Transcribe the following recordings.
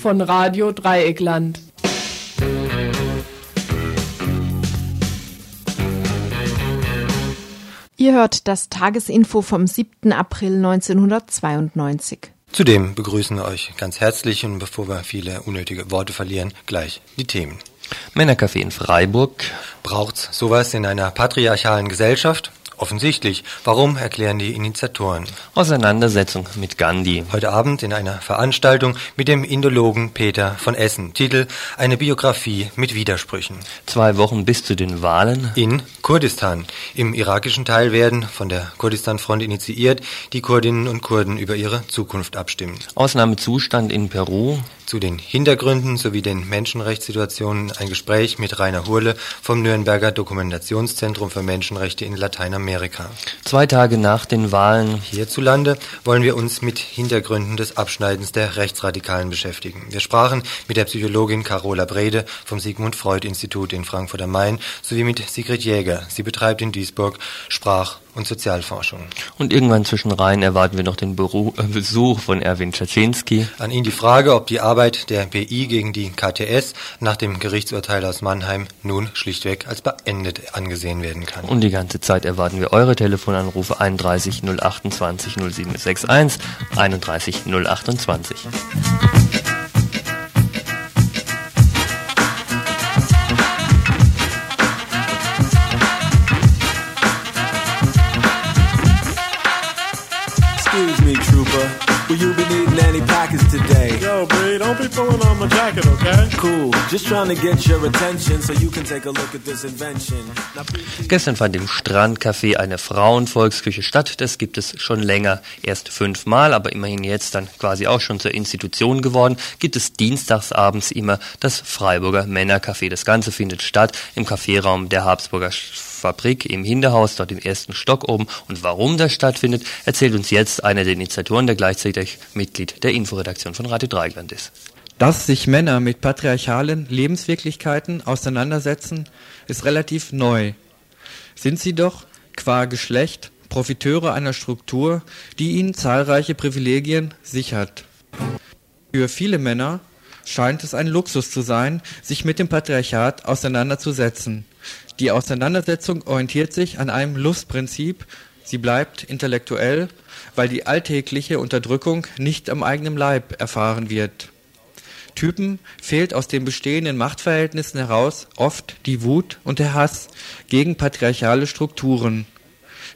von Radio Dreieckland. Ihr hört das Tagesinfo vom 7. April 1992. Zudem begrüßen wir euch ganz herzlich und bevor wir viele unnötige Worte verlieren, gleich die Themen. Männercafé in Freiburg. Braucht's sowas in einer patriarchalen Gesellschaft? Offensichtlich. Warum erklären die Initiatoren? Auseinandersetzung mit Gandhi. Heute Abend in einer Veranstaltung mit dem Indologen Peter von Essen. Titel Eine Biografie mit Widersprüchen. Zwei Wochen bis zu den Wahlen. In Kurdistan. Im irakischen Teil werden, von der Kurdistan-Front initiiert, die Kurdinnen und Kurden über ihre Zukunft abstimmen. Ausnahmezustand in Peru. Zu den Hintergründen sowie den Menschenrechtssituationen ein Gespräch mit Rainer Hurle vom Nürnberger Dokumentationszentrum für Menschenrechte in Lateinamerika. Zwei Tage nach den Wahlen hierzulande wollen wir uns mit Hintergründen des Abschneidens der Rechtsradikalen beschäftigen. Wir sprachen mit der Psychologin Carola Brede vom Sigmund Freud Institut in Frankfurt am Main sowie mit Sigrid Jäger. Sie betreibt in Duisburg Sprach- und Sozialforschung. Und irgendwann zwischen Reihen erwarten wir noch den Beru äh, Besuch von Erwin Czaczynski. An ihn die Frage, ob die Arbeit der BI gegen die KTS nach dem Gerichtsurteil aus Mannheim nun schlichtweg als beendet angesehen werden kann. Und die ganze Zeit erwarten wir eure Telefonanrufe 31 028 0761 31 028. Will you be needing any packets today? Yo, Bree, don't be pulling on my jacket, okay? Cool. Just trying to get your attention so you can take a look at this invention. Gestern fand im Strandcafé eine Frauenvolksküche statt. Das gibt es schon länger, erst fünfmal, aber immerhin jetzt dann quasi auch schon zur Institution geworden. Gibt es dienstagsabends immer das Freiburger Männercafé. Das Ganze findet statt im Kaffeeraum der Habsburger Fabrik im Hinterhaus, dort im ersten Stock oben. Und warum das stattfindet, erzählt uns jetzt einer der Initiatoren, der gleichzeitig Mitglied der Inforedaktion von Radio Dreigland ist. Dass sich Männer mit patriarchalen Lebenswirklichkeiten auseinandersetzen, ist relativ neu. Sind sie doch qua Geschlecht Profiteure einer Struktur, die ihnen zahlreiche Privilegien sichert. Für viele Männer scheint es ein Luxus zu sein, sich mit dem Patriarchat auseinanderzusetzen. Die Auseinandersetzung orientiert sich an einem Lustprinzip, sie bleibt intellektuell, weil die alltägliche Unterdrückung nicht am eigenen Leib erfahren wird. Typen fehlt aus den bestehenden Machtverhältnissen heraus oft die Wut und der Hass gegen patriarchale Strukturen.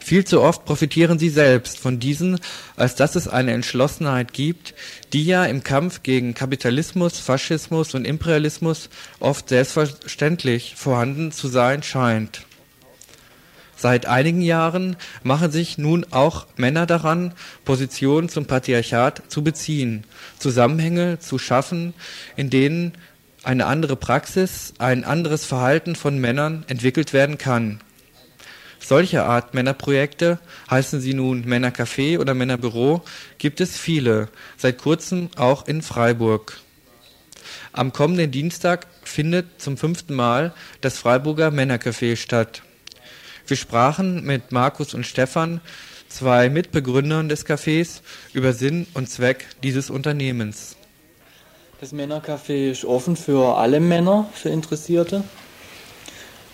Viel zu oft profitieren sie selbst von diesen, als dass es eine Entschlossenheit gibt, die ja im Kampf gegen Kapitalismus, Faschismus und Imperialismus oft selbstverständlich vorhanden zu sein scheint. Seit einigen Jahren machen sich nun auch Männer daran, Positionen zum Patriarchat zu beziehen, Zusammenhänge zu schaffen, in denen eine andere Praxis, ein anderes Verhalten von Männern entwickelt werden kann. Solche Art Männerprojekte, heißen sie nun Männercafé oder Männerbüro, gibt es viele, seit kurzem auch in Freiburg. Am kommenden Dienstag findet zum fünften Mal das Freiburger Männercafé statt. Wir sprachen mit Markus und Stefan, zwei Mitbegründern des Cafés, über Sinn und Zweck dieses Unternehmens. Das Männercafé ist offen für alle Männer, für Interessierte.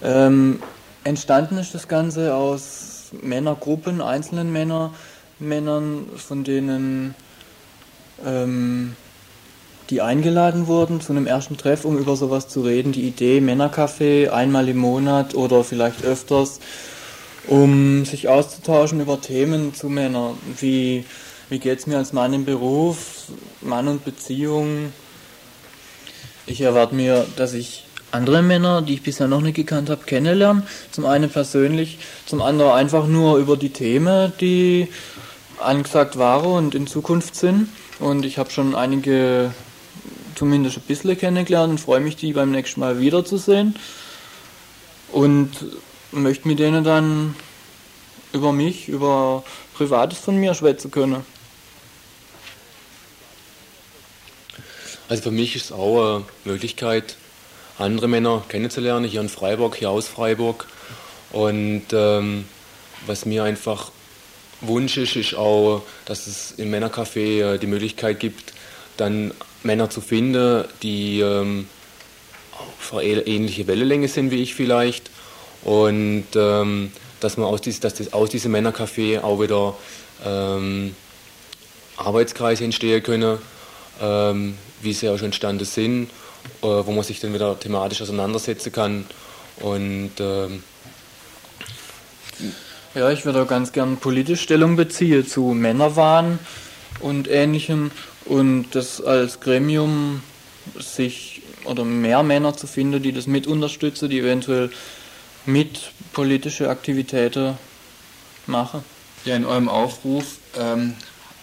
Ähm, entstanden ist das Ganze aus Männergruppen, einzelnen Männer, Männern, von denen ähm, die eingeladen wurden zu einem ersten Treff, um über sowas zu reden. Die Idee Männercafé einmal im Monat oder vielleicht öfters, um sich auszutauschen über Themen zu Männern. Wie, wie geht es mir als Mann im Beruf, Mann und Beziehung. Ich erwarte mir, dass ich andere Männer, die ich bisher noch nicht gekannt habe, kennenlernen. Zum einen persönlich, zum anderen einfach nur über die Themen, die angesagt waren und in Zukunft sind. Und ich habe schon einige zumindest ein bisschen kennengelernt und freue mich, die beim nächsten Mal wiederzusehen. Und möchte mit denen dann über mich, über Privates von mir schwätzen können. Also für mich ist es auch eine Möglichkeit, andere Männer kennenzulernen, hier in Freiburg, hier aus Freiburg. Und ähm, was mir einfach Wunsch ist, ist auch, dass es im Männercafé äh, die Möglichkeit gibt, dann Männer zu finden, die ähm, auf ähnliche Wellenlänge sind wie ich vielleicht und ähm, dass man aus, dies, dass das, aus diesem Männercafé auch wieder ähm, Arbeitskreise entstehen können, ähm, wie sie auch schon entstanden sind, äh, wo man sich dann wieder thematisch auseinandersetzen kann und ähm, ja, ich würde auch ganz gern politisch Stellung beziehen zu Männerwahn und ähnlichem und das als Gremium sich oder mehr Männer zu finden, die das mit unterstützen, die eventuell mit politische Aktivitäten machen. Ja, in eurem Aufruf ähm,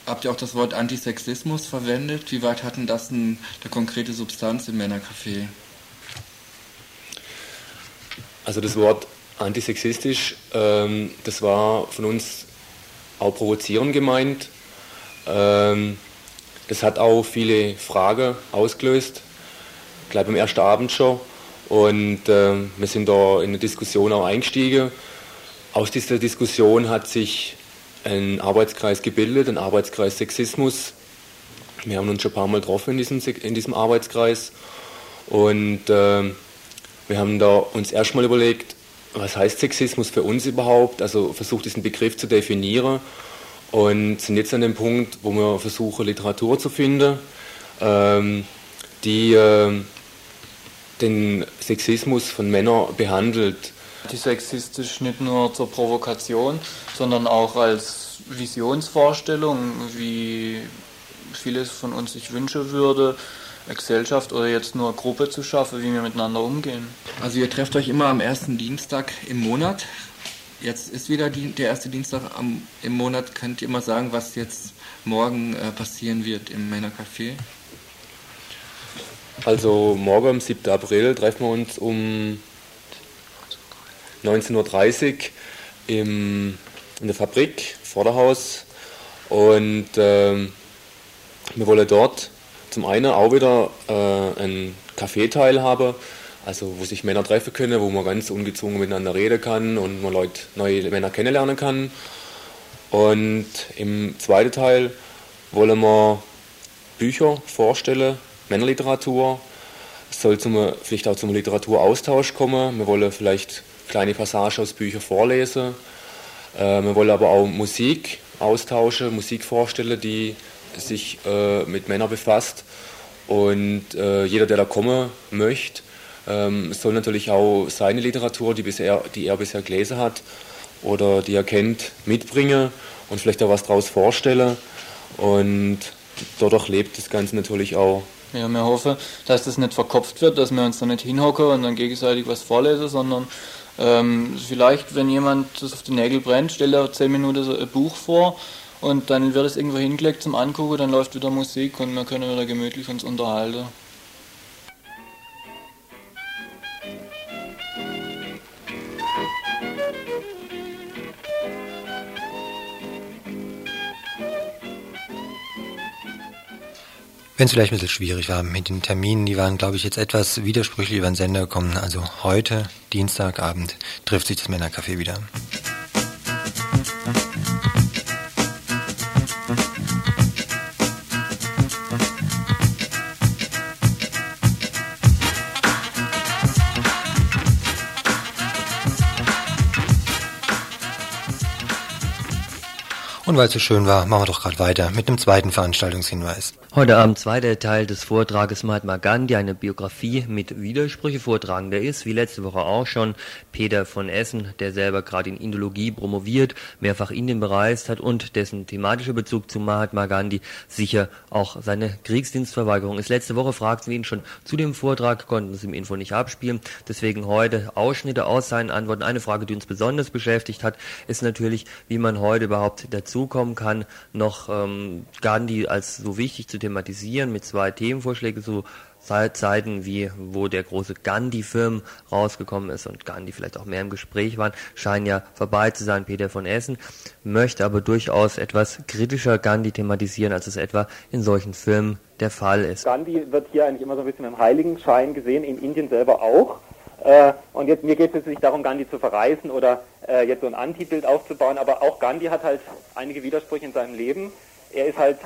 habt ihr auch das Wort Antisexismus verwendet. Wie weit hatten das eine konkrete Substanz im Männercafé? Also das Wort antisexistisch, ähm, das war von uns auch provozierend gemeint. Ähm, das hat auch viele Fragen ausgelöst, gleich beim ersten Abend schon. Und äh, wir sind da in eine Diskussion auch eingestiegen. Aus dieser Diskussion hat sich ein Arbeitskreis gebildet, ein Arbeitskreis Sexismus. Wir haben uns schon ein paar Mal getroffen in diesem, in diesem Arbeitskreis. Und äh, wir haben da uns erstmal überlegt, was heißt Sexismus für uns überhaupt? Also versucht diesen Begriff zu definieren und sind jetzt an dem Punkt, wo wir versuchen, Literatur zu finden, ähm, die äh, den Sexismus von Männern behandelt. Die sexistisch nicht nur zur Provokation, sondern auch als Visionsvorstellung, wie vieles von uns sich wünschen würde, eine Gesellschaft oder jetzt nur eine Gruppe zu schaffen, wie wir miteinander umgehen. Also ihr trefft euch immer am ersten Dienstag im Monat. Jetzt ist wieder die, der erste Dienstag am, im Monat. Könnt ihr mal sagen, was jetzt morgen äh, passieren wird im Männercafé? Also morgen am 7. April treffen wir uns um 19.30 Uhr im, in der Fabrik, Vorderhaus. Und ähm, wir wollen dort zum einen auch wieder äh, einen Kaffeeteil haben, also wo sich Männer treffen können, wo man ganz ungezwungen miteinander reden kann und man Leute, neue Männer kennenlernen kann. Und im zweiten Teil wollen wir Bücher vorstellen, Männerliteratur. Es soll zum, vielleicht auch zum Literaturaustausch kommen. Wir wollen vielleicht kleine Passagen aus Büchern vorlesen. Äh, wir wollen aber auch Musik austauschen, Musik vorstellen, die sich äh, mit Männern befasst. Und äh, jeder, der da kommen möchte, ähm, soll natürlich auch seine Literatur, die, bisher, die er bisher gelesen hat oder die er kennt, mitbringen und vielleicht auch was daraus vorstellen. Und dadurch lebt das Ganze natürlich auch. Ja, wir hoffen, dass das nicht verkopft wird, dass wir uns da nicht hinhocken und dann gegenseitig was vorlesen, sondern ähm, vielleicht, wenn jemand das auf die Nägel brennt, stellt er zehn Minuten ein Buch vor und dann wird es irgendwo hingelegt zum Angucken, dann läuft wieder Musik und wir können wieder gemütlich uns unterhalten. Wenn es vielleicht ein bisschen schwierig war mit den Terminen, die waren, glaube ich, jetzt etwas widersprüchlich über den Sender gekommen. Also heute, Dienstagabend, trifft sich das Männercafé wieder. Und weil es so schön war, machen wir doch gerade weiter mit einem zweiten Veranstaltungshinweis. Heute Abend zweiter Teil des Vortrages Mahatma Gandhi, eine Biografie mit Widersprüche vortragen. Der ist, wie letzte Woche auch schon, Peter von Essen, der selber gerade in Indologie promoviert, mehrfach Indien bereist hat und dessen thematischer Bezug zu Mahatma Gandhi sicher auch seine Kriegsdienstverweigerung ist. Letzte Woche fragten wir ihn schon zu dem Vortrag, konnten es im Info nicht abspielen. Deswegen heute Ausschnitte aus seinen Antworten. Eine Frage, die uns besonders beschäftigt hat, ist natürlich, wie man heute überhaupt dazu dazukommen kann, noch ähm, Gandhi als so wichtig zu thematisieren mit zwei Themenvorschlägen, so Zeiten wie wo der große Gandhi-Film rausgekommen ist und Gandhi vielleicht auch mehr im Gespräch waren, scheinen ja vorbei zu sein. Peter von Essen möchte aber durchaus etwas kritischer Gandhi thematisieren, als es etwa in solchen Filmen der Fall ist. Gandhi wird hier eigentlich immer so ein bisschen im Heiligenschein gesehen, in Indien selber auch. Äh, und jetzt, mir geht es jetzt nicht darum, Gandhi zu verreisen oder äh, jetzt so ein Antibild aufzubauen, aber auch Gandhi hat halt einige Widersprüche in seinem Leben. Er ist halt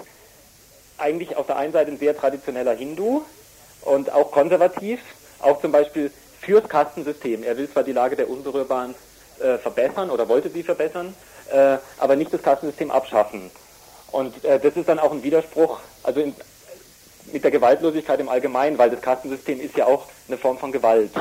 eigentlich auf der einen Seite ein sehr traditioneller Hindu und auch konservativ, auch zum Beispiel fürs Kastensystem. Er will zwar die Lage der Unberührbaren äh, verbessern oder wollte sie verbessern, äh, aber nicht das Kastensystem abschaffen. Und äh, das ist dann auch ein Widerspruch, also in, mit der Gewaltlosigkeit im Allgemeinen, weil das Kastensystem ist ja auch eine Form von Gewalt.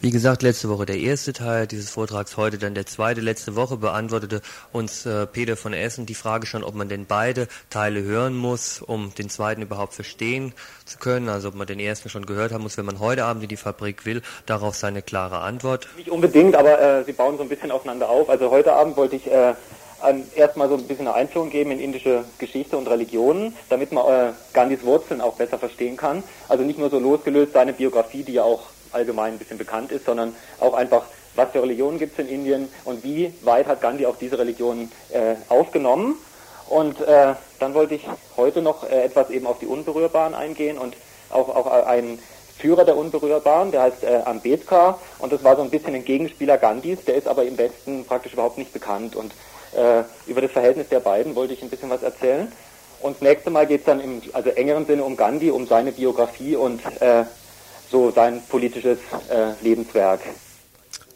Wie gesagt, letzte Woche der erste Teil dieses Vortrags, heute dann der zweite. Letzte Woche beantwortete uns äh, Peter von Essen die Frage schon, ob man denn beide Teile hören muss, um den zweiten überhaupt verstehen zu können. Also ob man den ersten schon gehört haben muss, wenn man heute Abend in die Fabrik will. Darauf seine klare Antwort. Nicht unbedingt, aber äh, sie bauen so ein bisschen aufeinander auf. Also heute Abend wollte ich äh, erstmal so ein bisschen eine Einführung geben in indische Geschichte und Religionen, damit man äh, Gandhis Wurzeln auch besser verstehen kann. Also nicht nur so losgelöst seine Biografie, die ja auch allgemein ein bisschen bekannt ist, sondern auch einfach, was für Religionen gibt es in Indien und wie weit hat Gandhi auch diese Religionen äh, aufgenommen. Und äh, dann wollte ich heute noch äh, etwas eben auf die Unberührbaren eingehen und auch, auch einen Führer der Unberührbaren, der heißt äh, Ambedkar und das war so ein bisschen ein Gegenspieler Gandhis, der ist aber im Westen praktisch überhaupt nicht bekannt und äh, über das Verhältnis der beiden wollte ich ein bisschen was erzählen. Und das nächste Mal geht es dann im also engeren Sinne um Gandhi, um seine Biografie und äh, so sein politisches äh, Lebenswerk.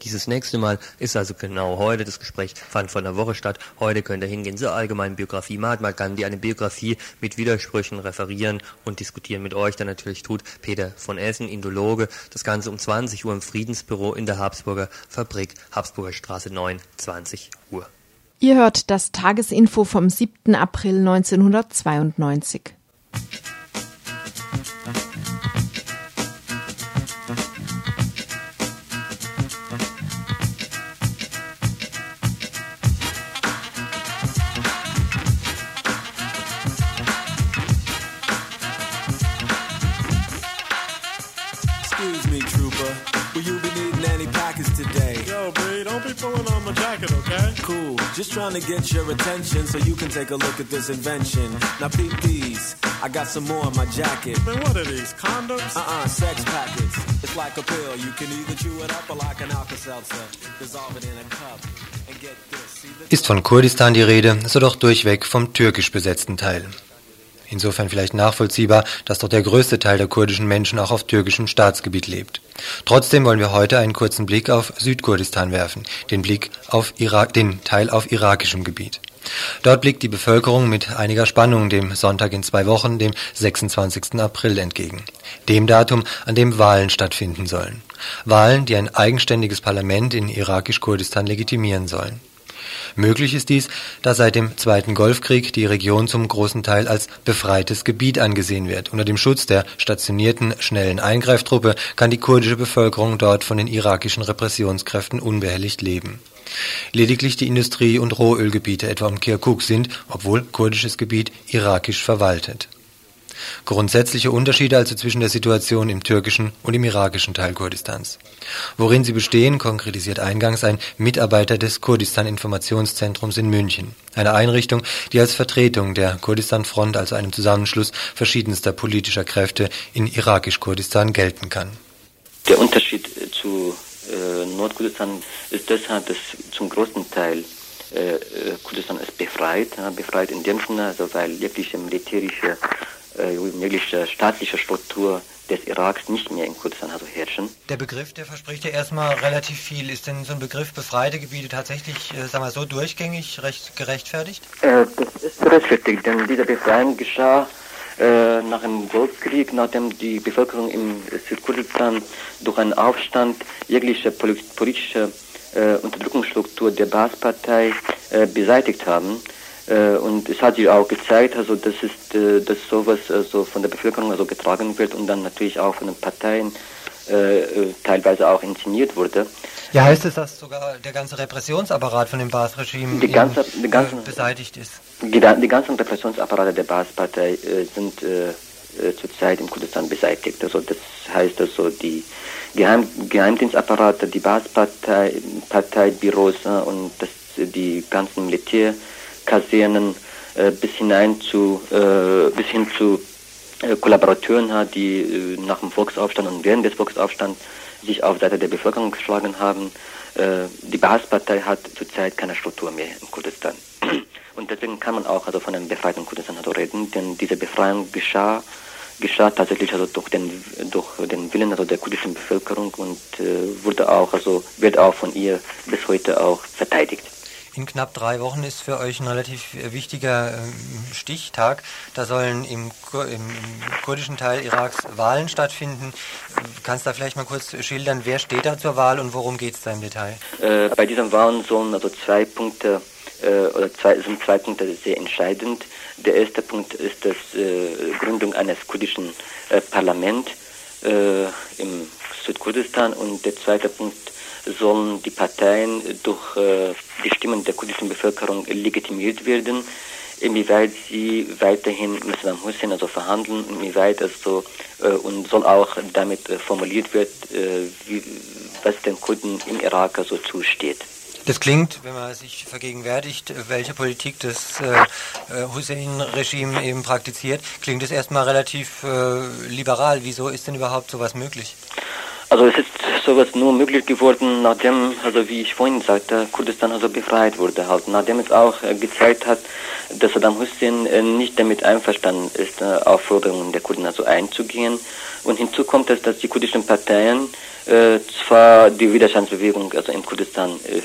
Dieses nächste Mal ist also genau heute. Das Gespräch fand vor einer Woche statt. Heute könnt ihr hingehen zur allgemeinen Biografie Mahatma Gandhi, eine Biografie mit Widersprüchen referieren und diskutieren mit euch. Dann natürlich tut Peter von Essen, Indologe. Das Ganze um 20 Uhr im Friedensbüro in der Habsburger Fabrik, Habsburger Straße 9, 20 Uhr. Ihr hört das Tagesinfo vom 7. April 1992. Just trying to get your attention so you can take a look at this invention. Now peep these. I got some more in my jacket. Man, what are these? Condoms? Uh-uh, sex packets. It's like a pill. You can either chew it up or like an Alka-Seltzer. Dissolve it in a cup. Ist von Kurdistan die Rede, so doch durchweg vom türkisch besetzten Teil. Insofern vielleicht nachvollziehbar, dass doch der größte Teil der kurdischen Menschen auch auf türkischem Staatsgebiet lebt. Trotzdem wollen wir heute einen kurzen Blick auf Südkurdistan werfen, den Blick auf Irak, den Teil auf irakischem Gebiet. Dort blickt die Bevölkerung mit einiger Spannung dem Sonntag in zwei Wochen, dem 26. April entgegen. Dem Datum, an dem Wahlen stattfinden sollen. Wahlen, die ein eigenständiges Parlament in irakisch-Kurdistan legitimieren sollen. Möglich ist dies, da seit dem Zweiten Golfkrieg die Region zum großen Teil als befreites Gebiet angesehen wird. Unter dem Schutz der stationierten schnellen Eingreiftruppe kann die kurdische Bevölkerung dort von den irakischen Repressionskräften unbehelligt leben. Lediglich die Industrie- und Rohölgebiete etwa um Kirkuk sind, obwohl kurdisches Gebiet, irakisch verwaltet Grundsätzliche Unterschiede also zwischen der Situation im türkischen und im irakischen Teil Kurdistans. Worin sie bestehen, konkretisiert eingangs ein Mitarbeiter des Kurdistan-Informationszentrums in München, eine Einrichtung, die als Vertretung der Kurdistan-Front, also einem Zusammenschluss verschiedenster politischer Kräfte in irakisch-Kurdistan gelten kann. Der Unterschied zu äh, Nordkurdistan ist deshalb, dass zum großen Teil äh, äh Kurdistan ist befreit, ja, befreit in dem Sinne, also weil jegliche militärische äh, jegliche staatliche Struktur des Iraks nicht mehr in Kurdistan also herrschen. Der Begriff, der verspricht ja erstmal relativ viel. Ist denn so ein Begriff befreite Gebiete tatsächlich, äh, sagen wir so, durchgängig recht, gerechtfertigt? Äh, das ist gerechtfertigt, denn diese Befreiung geschah äh, nach dem Golfkrieg, nachdem die Bevölkerung im Südkurdistan durch einen Aufstand jegliche politische äh, Unterdrückungsstruktur der Baas-Partei äh, beseitigt haben. Äh, und es hat sich auch gezeigt, also dass, ist, äh, dass sowas also von der Bevölkerung also getragen wird und dann natürlich auch von den Parteien äh, äh teilweise auch inszeniert wurde. Ja, heißt es, dass sogar der ganze Repressionsapparat von dem Baas-Regime beseitigt ist? Die, die ganzen Repressionsapparate der Baas-Partei äh, sind äh, zurzeit im Kurdistan beseitigt. Also das heißt also die Geheim Geheimdienstapparate, die Baas-Partei, Parteibüros und das, die ganzen Militär Kasernen äh, bis hinein zu äh, bis hin zu äh, Kollaborateuren hat, die nach dem Volksaufstand und während des Volksaufstands sich auf Seite der Bevölkerung geschlagen haben. Die Baas-Partei hat zurzeit keine Struktur mehr in Kurdistan. Und deswegen kann man auch also von einem befreiten Kurdistan also reden, denn diese Befreiung geschah geschah tatsächlich also durch den durch den Willen also der kurdischen Bevölkerung und äh, wurde auch also wird auch von ihr bis heute auch verteidigt. In knapp drei Wochen ist für euch ein relativ wichtiger ähm, Stichtag. Da sollen im, im, kurdischen Teil Iraks Wahlen stattfinden. Kannst du da vielleicht mal kurz schildern, wer steht da zur Wahl und worum geht es da im Detail? Äh, bei diesen Wahlen sollen also zwei Punkte äh, oder zwei, sind zwei Punkte sehr entscheidend. Der erste Punkt ist die äh, Gründung eines kurdischen äh, Parlaments äh, im Südkurdistan und der zweite Punkt sollen die Parteien durch äh, die Stimmen der kurdischen Bevölkerung legitimiert werden, inwieweit sie weiterhin mit Saddam Hussein also verhandeln, inwieweit also äh, und soll auch damit äh, formuliert wird, was den Kurden im Irak also zusteht. Das klingt, wenn man sich vergegenwärtigt, welche Politik das äh, Hussein-Regime eben praktiziert, klingt es erstmal relativ äh, liberal. Wieso ist denn überhaupt sowas möglich? Also es ist sowas nur möglich geworden, nachdem, also wie ich vorhin sagte, Kurdistan also befreit wurde halt. Nachdem es auch äh, gezeigt hat, dass Saddam Hussein äh, nicht damit einverstanden ist, äh, auf Forderungen der Kurden also einzugehen. Und hinzu kommt es, dass die kurdischen Parteien äh, zwar die Widerstandsbewegung also in Kurdistan, äh,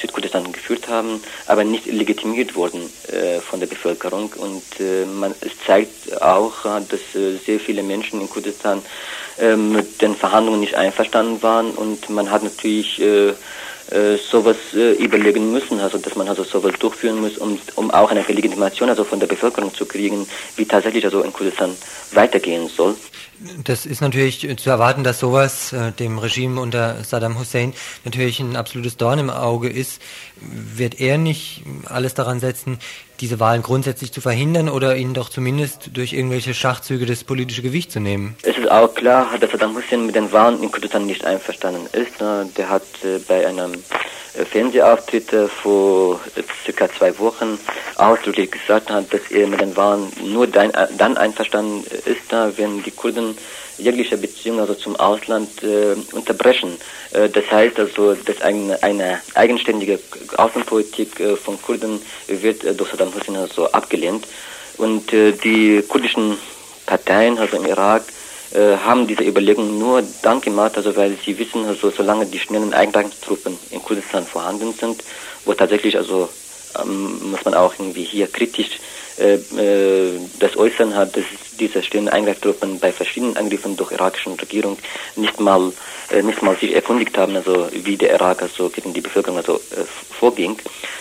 Südkurdistan geführt haben, aber nicht legitimiert wurden äh, von der Bevölkerung. Und äh, man, es zeigt auch, dass äh, sehr viele Menschen in Kurdistan äh, mit den Verhandlungen nicht einverstanden waren und man hat natürlich äh, sowas äh, überlegen müssen, also dass man also sowas durchführen muss, um, um auch eine Legitimation also von der Bevölkerung zu kriegen, wie tatsächlich also in Kurdistan weitergehen soll. Das ist natürlich zu erwarten, dass sowas äh, dem Regime unter Saddam Hussein natürlich ein absolutes Dorn im Auge ist. Wird er nicht alles daran setzen, diese Wahlen grundsätzlich zu verhindern oder ihnen doch zumindest durch irgendwelche Schachzüge das politische Gewicht zu nehmen? Es ist auch klar, dass Saddam Hussein mit den Wahlen in Kurdistan nicht einverstanden ist. Der hat äh, bei einem äh, Fernsehauftritt vor circa zwei Wochen ausdrücklich gesagt hat, dass er mit den Wahlen nur dann, dann einverstanden ist, wenn die Kurden jegliche Beziehung also zum Ausland äh, unterbrechen. Äh, das heißt also, dass eine, eine eigenständige Außenpolitik äh, von Kurden wird äh, durch Saddam Hussein also abgelehnt. Und äh, die kurdischen Parteien, also im Irak, äh, haben diese Überlegung nur dann gemacht, also weil sie wissen, also solange die schnellen Eintragstruppen in Kurdistan vorhanden sind, wo tatsächlich also ähm, muss man auch irgendwie hier kritisch äh, das Äußern hat, dass diese schnellen Eingreiftruppen bei verschiedenen Angriffen durch irakischen Regierung nicht mal äh, nicht mal sich erkundigt haben, also wie der Irak also gegen die Bevölkerung also äh, vorging.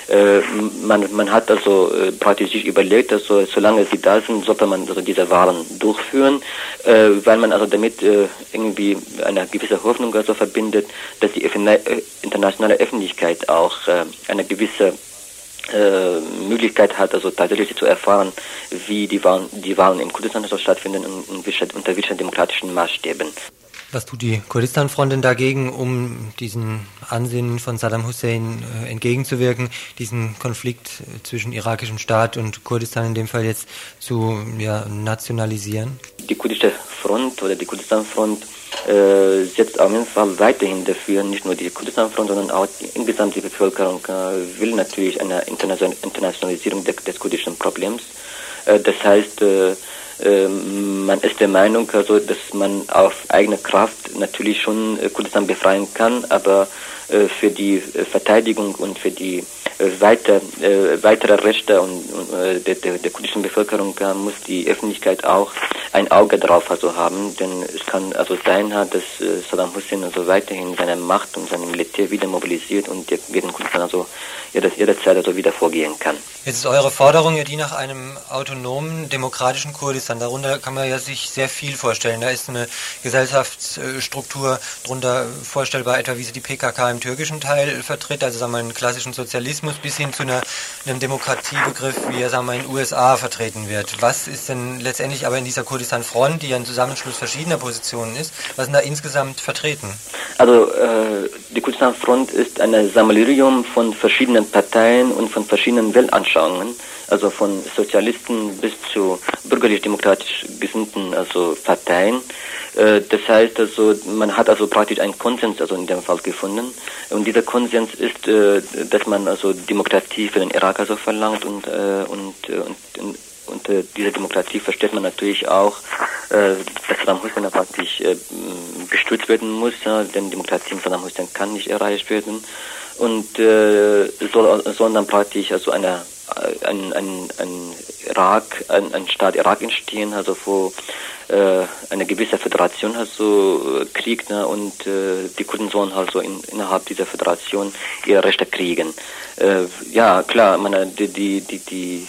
Äh, man, man hat also äh, praktisch sich überlegt, also solange sie da sind, sollte man also diese Wahlen durchführen, äh, weil man also damit äh, irgendwie eine gewisse Hoffnung also verbindet, dass die internationale Öffentlichkeit auch eine gewisse äh, Möglichkeit hat, also tatsächlich zu erfahren, wie die Wahlen, die Wahlen im Kurdistan stattfinden und unter welchen demokratischen Maßstäben. Was tut die Kurdistan-Front denn dagegen, um diesen Ansinnen von Saddam Hussein äh, entgegenzuwirken, diesen Konflikt äh, zwischen irakischem Staat und Kurdistan in dem Fall jetzt zu ja, nationalisieren? Die kurdische Front oder die Kurdistan-Front äh, setzt auf jeden Fall weiterhin dafür, nicht nur die Kurdistan-Front, sondern auch die, insgesamt die Bevölkerung äh, will natürlich eine Internationalisierung des, des kurdischen Problems. Äh, das heißt, äh, man ist der Meinung, also, dass man auf eigene Kraft natürlich schon äh, Kurdistan befreien kann, aber äh, für die äh, Verteidigung und für die weiter, weitere Rechte und, der, der, der kurdischen Bevölkerung muss die Öffentlichkeit auch ein Auge drauf also haben, denn es kann also sein, dass Saddam Hussein also weiterhin seine Macht und sein Militär wieder mobilisiert und gegen Kurdistan also jederzeit also wieder vorgehen kann. Jetzt ist eure Forderung ja die nach einem autonomen, demokratischen Kurdistan. Darunter kann man ja sich sehr viel vorstellen. Da ist eine Gesellschaftsstruktur drunter vorstellbar, etwa wie sie die PKK im türkischen Teil vertritt, also sagen wir einen klassischen Sozialismus, bis hin zu einer, einem Demokratiebegriff, wie er sagen wir in den USA vertreten wird. Was ist denn letztendlich aber in dieser Kurdistan-Front, die ja ein Zusammenschluss verschiedener Positionen ist, was ist da insgesamt vertreten? Also äh, die Kurdistan-Front ist ein Sammelsurium von verschiedenen Parteien und von verschiedenen Weltanschauungen. Also von Sozialisten bis zu bürgerlich-demokratisch gesinnten also Parteien. Äh, das heißt also, man hat also praktisch einen Konsens also in dem Fall gefunden. Und dieser Konsens ist, äh, dass man also Demokratie für den Irak also verlangt und, äh, und, und, und unter dieser Demokratie versteht man natürlich auch, dass Saddam Hussein praktisch gestützt werden muss, denn Demokratie in Saddam Hussein kann nicht erreicht werden und äh, soll, soll dann praktisch also eine, ein, ein, ein Irak, ein, ein Staat Irak entstehen, also wo äh, eine gewisse Föderation also kriegt ne, und äh, die Kurden sollen also in, innerhalb dieser Föderation ihre Rechte kriegen. Äh, ja, klar, meine, die, die, die, die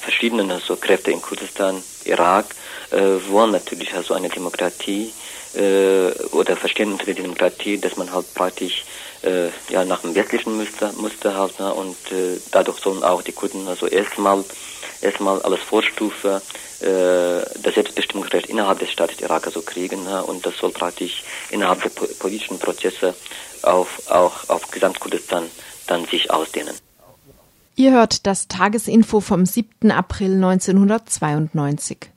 verschiedenen also Kräfte in Kurdistan, Irak, äh, wollen natürlich also eine Demokratie äh, oder verstehen unter der Demokratie, dass man halt praktisch äh, ja, nach dem westlichen Muster, Muster halt, ne, und äh, dadurch sollen auch die Kurden also erstmal erstmal als Vorstufe äh, das Selbstbestimmungsrecht innerhalb des Staates Irak also kriegen ne, und das soll praktisch innerhalb der politischen Prozesse auf, auch auf Gesamtkurdistan dann sich ausdehnen. Ihr hört das Tagesinfo vom 7. April 1992.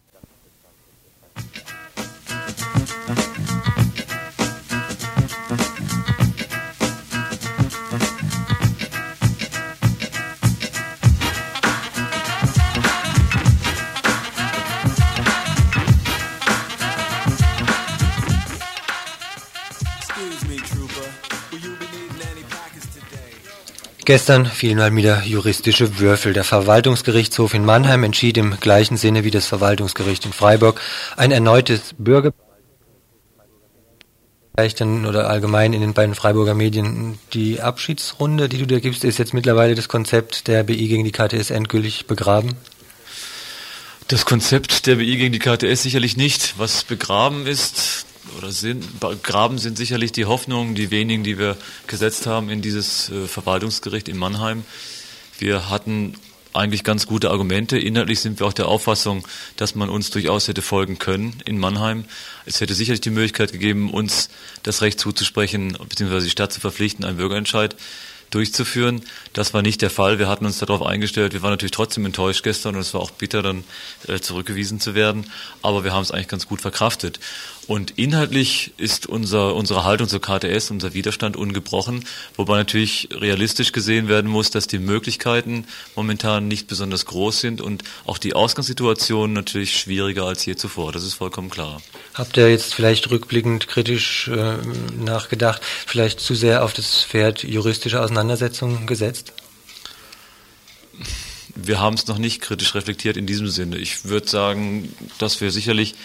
Gestern fielen mal wieder juristische Würfel. Der Verwaltungsgerichtshof in Mannheim entschied im gleichen Sinne wie das Verwaltungsgericht in Freiburg ein erneutes Bürger oder allgemein in den beiden Freiburger Medien die Abschiedsrunde, die du dir gibst, ist jetzt mittlerweile das Konzept der BI gegen die KTS endgültig begraben? Das Konzept der BI gegen die KTS sicherlich nicht. Was begraben ist, oder sind, begraben sind sicherlich die Hoffnungen, die wenigen, die wir gesetzt haben in dieses äh, Verwaltungsgericht in Mannheim. Wir hatten eigentlich ganz gute Argumente. Inhaltlich sind wir auch der Auffassung, dass man uns durchaus hätte folgen können in Mannheim. Es hätte sicherlich die Möglichkeit gegeben, uns das Recht zuzusprechen, beziehungsweise die Stadt zu verpflichten, einen Bürgerentscheid durchzuführen. Das war nicht der Fall. Wir hatten uns darauf eingestellt. Wir waren natürlich trotzdem enttäuscht gestern und es war auch bitter, dann äh, zurückgewiesen zu werden. Aber wir haben es eigentlich ganz gut verkraftet. Und inhaltlich ist unser, unsere Haltung zur KTS, unser Widerstand ungebrochen, wobei natürlich realistisch gesehen werden muss, dass die Möglichkeiten momentan nicht besonders groß sind und auch die Ausgangssituation natürlich schwieriger als je zuvor. Das ist vollkommen klar. Habt ihr jetzt vielleicht rückblickend kritisch äh, nachgedacht, vielleicht zu sehr auf das Pferd juristische Auseinandersetzungen gesetzt? Wir haben es noch nicht kritisch reflektiert in diesem Sinne. Ich würde sagen, dass wir sicherlich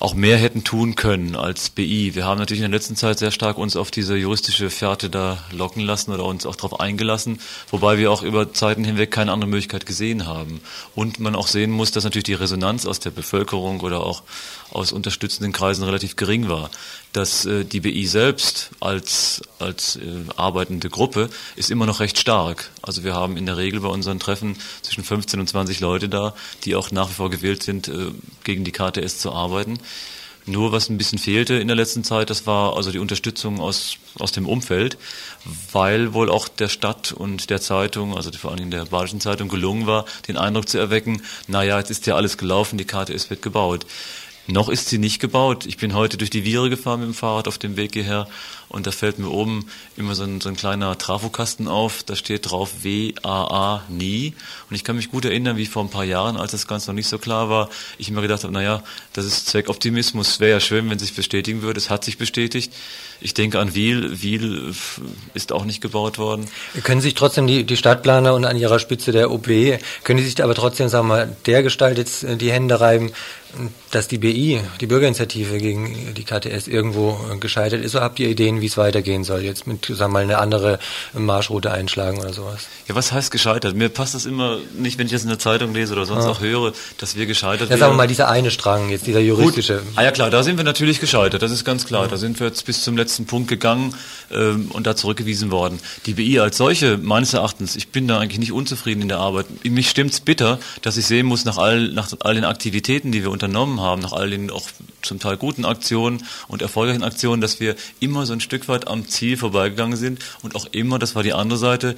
auch mehr hätten tun können als BI. Wir haben natürlich in der letzten Zeit sehr stark uns auf diese juristische Fährte da locken lassen oder uns auch darauf eingelassen, wobei wir auch über Zeiten hinweg keine andere Möglichkeit gesehen haben. Und man auch sehen muss, dass natürlich die Resonanz aus der Bevölkerung oder auch aus unterstützenden Kreisen relativ gering war. Dass äh, die BI selbst als, als äh, arbeitende Gruppe ist immer noch recht stark. Also wir haben in der Regel bei unseren Treffen zwischen 15 und 20 Leute da, die auch nach wie vor gewählt sind, äh, gegen die KTS zu arbeiten. Nur was ein bisschen fehlte in der letzten Zeit, das war also die Unterstützung aus, aus dem Umfeld, weil wohl auch der Stadt und der Zeitung, also vor allen Dingen der Badischen Zeitung, gelungen war, den Eindruck zu erwecken, naja, jetzt ist ja alles gelaufen, die KTS wird gebaut. Noch ist sie nicht gebaut. Ich bin heute durch die Viere gefahren mit dem Fahrrad auf dem Weg hierher und da fällt mir oben immer so ein, so ein kleiner Trafokasten auf, da steht drauf W-A-A nie. Und ich kann mich gut erinnern, wie vor ein paar Jahren, als das Ganze noch nicht so klar war, ich immer gedacht habe, naja, das ist Zweckoptimismus, wäre ja schön, wenn es sich bestätigen würde. Es hat sich bestätigt. Ich denke an Wiel. Wiel ist auch nicht gebaut worden. Können sich trotzdem die, die Stadtplaner und an ihrer Spitze der OB, können die sich aber trotzdem, sagen wir mal, der Gestalt jetzt äh, die Hände reiben, dass die BI, die Bürgerinitiative gegen die KTS irgendwo äh, gescheitert ist? Oder habt ihr Ideen, wie es weitergehen soll? Jetzt mit, sagen wir mal, eine andere Marschroute einschlagen oder sowas? Ja, was heißt gescheitert? Mir passt das immer nicht, wenn ich das in der Zeitung lese oder sonst ah. auch höre, dass wir gescheitert sind. Ja, sagen wir mal, dieser eine Strang, jetzt dieser juristische. Gut. Ah ja klar, da sind wir natürlich gescheitert, das ist ganz klar. Ja. Da sind wir jetzt bis zum letzten Punkt gegangen ähm, und da zurückgewiesen worden. Die BI als solche, meines Erachtens, ich bin da eigentlich nicht unzufrieden in der Arbeit. Mich stimmt's bitter, dass ich sehen muss, nach all, nach all den Aktivitäten, die wir unternommen haben, nach all den auch zum Teil guten Aktionen und erfolgreichen Aktionen, dass wir immer so ein Stück weit am Ziel vorbeigegangen sind und auch immer, das war die andere Seite,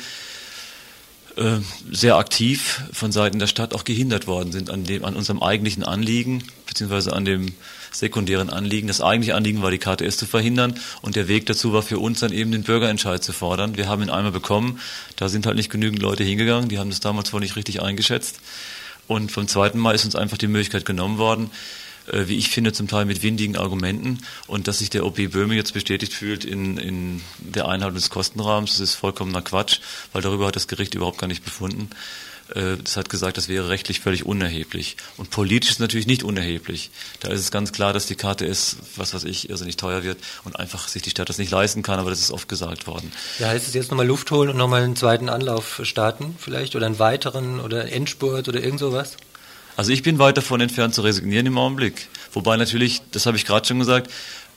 äh, sehr aktiv von Seiten der Stadt auch gehindert worden sind an, dem, an unserem eigentlichen Anliegen, beziehungsweise an dem sekundären Anliegen. Das eigentliche Anliegen war, die KTS zu verhindern und der Weg dazu war für uns dann eben den Bürgerentscheid zu fordern. Wir haben ihn einmal bekommen, da sind halt nicht genügend Leute hingegangen, die haben das damals wohl nicht richtig eingeschätzt. Und vom zweiten Mal ist uns einfach die Möglichkeit genommen worden, äh, wie ich finde, zum Teil mit windigen Argumenten. Und dass sich der OP Böhme jetzt bestätigt fühlt in, in der Einhaltung des Kostenrahmens, das ist vollkommener Quatsch, weil darüber hat das Gericht überhaupt gar nicht befunden. Äh, das hat gesagt, das wäre rechtlich völlig unerheblich. Und politisch ist es natürlich nicht unerheblich. Da ist es ganz klar, dass die Karte ist, was weiß ich, nicht teuer wird und einfach sich die Stadt das nicht leisten kann, aber das ist oft gesagt worden. Ja, heißt es jetzt nochmal Luft holen und nochmal einen zweiten Anlauf starten vielleicht oder einen weiteren oder Endspurt oder irgend sowas? Also ich bin weit davon entfernt zu resignieren im Augenblick. Wobei natürlich, das habe ich gerade schon gesagt,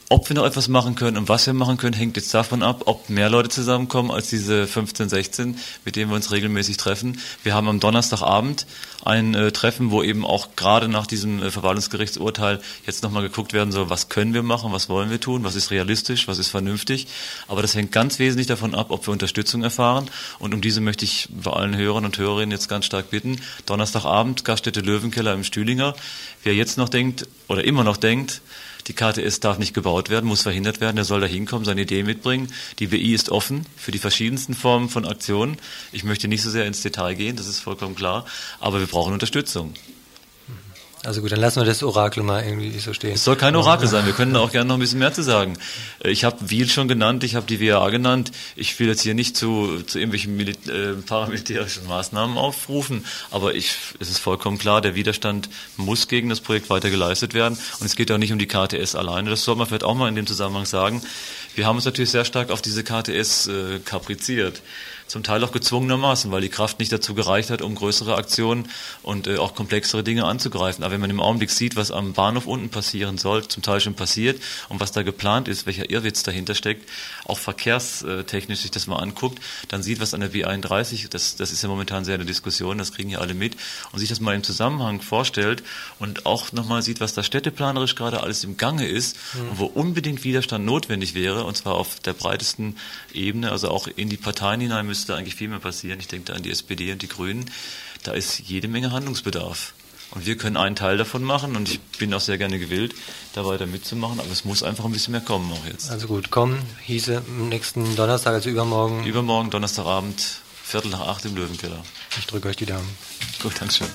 ob wir noch etwas machen können und was wir machen können, hängt jetzt davon ab, ob mehr Leute zusammenkommen als diese 15, 16, mit denen wir uns regelmäßig treffen. Wir haben am Donnerstagabend ein äh, Treffen, wo eben auch gerade nach diesem äh, Verwaltungsgerichtsurteil jetzt nochmal geguckt werden soll, was können wir machen, was wollen wir tun, was ist realistisch, was ist vernünftig. Aber das hängt ganz wesentlich davon ab, ob wir Unterstützung erfahren. Und um diese möchte ich bei allen Hörern und Hörerinnen jetzt ganz stark bitten. Donnerstagabend, Gaststätte Löwenkeller im Stühlinger. Wer jetzt noch denkt oder immer noch denkt, die KTS darf nicht gebaut werden, muss verhindert werden. Er soll da hinkommen, seine Idee mitbringen. Die BI ist offen für die verschiedensten Formen von Aktionen. Ich möchte nicht so sehr ins Detail gehen, das ist vollkommen klar. Aber wir brauchen Unterstützung. Also gut, dann lassen wir das Orakel mal irgendwie so stehen. Es soll kein Orakel sein, wir können da auch gerne noch ein bisschen mehr zu sagen. Äh, ich habe Wiel schon genannt, ich habe die WA genannt. Ich will jetzt hier nicht zu, zu irgendwelchen Milit äh, paramilitärischen Maßnahmen aufrufen, aber ich, es ist vollkommen klar, der Widerstand muss gegen das Projekt weiter geleistet werden. Und es geht auch nicht um die KTS alleine, das soll man vielleicht auch mal in dem Zusammenhang sagen. Wir haben uns natürlich sehr stark auf diese KTS äh, kapriziert zum Teil auch gezwungenermaßen, weil die Kraft nicht dazu gereicht hat, um größere Aktionen und äh, auch komplexere Dinge anzugreifen. Aber wenn man im Augenblick sieht, was am Bahnhof unten passieren soll, zum Teil schon passiert und was da geplant ist, welcher Irrwitz dahinter steckt, auch verkehrstechnisch sich das mal anguckt, dann sieht, was an der B31, das, das ist ja momentan sehr eine Diskussion, das kriegen ja alle mit, und sich das mal im Zusammenhang vorstellt und auch nochmal sieht, was da städteplanerisch gerade alles im Gange ist mhm. und wo unbedingt Widerstand notwendig wäre, und zwar auf der breitesten Ebene, also auch in die Parteien hinein müsste eigentlich viel mehr passieren. Ich denke da an die SPD und die Grünen. Da ist jede Menge Handlungsbedarf. Und wir können einen Teil davon machen und ich bin auch sehr gerne gewillt, da weiter mitzumachen, aber es muss einfach ein bisschen mehr kommen auch jetzt. Also gut, kommen hieße nächsten Donnerstag, also übermorgen. Übermorgen, Donnerstagabend, Viertel nach acht im Löwenkeller. Ich drücke euch die Daumen. Gut, Dankeschön.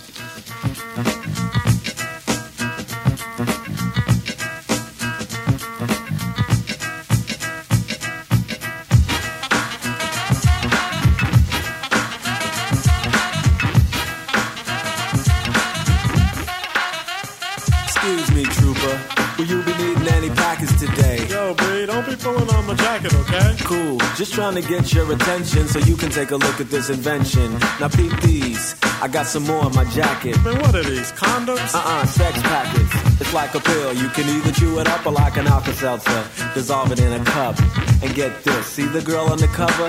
Just trying to get your attention so you can take a look at this invention. Now peep these. I got some more in my jacket. Man, what are these? Condoms? Uh-uh, sex packets. It's like a pill. You can either chew it up or like an Alka-Seltzer. Dissolve it in a cup. And get this. See the girl on the cover?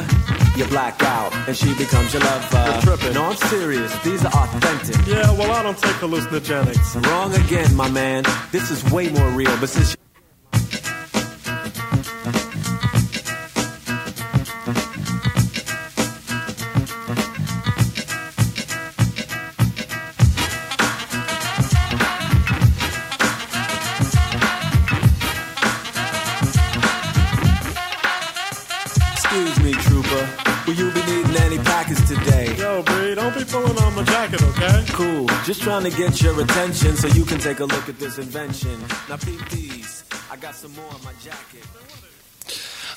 You black out and she becomes your lover. You're tripping. No, I'm serious. These are authentic. Yeah, well, I don't take hallucinogenics. Wrong again, my man. This is way more real. But since Cool, just trying to get your attention so you can take a look at this invention. Now these. I got some more in my jacket.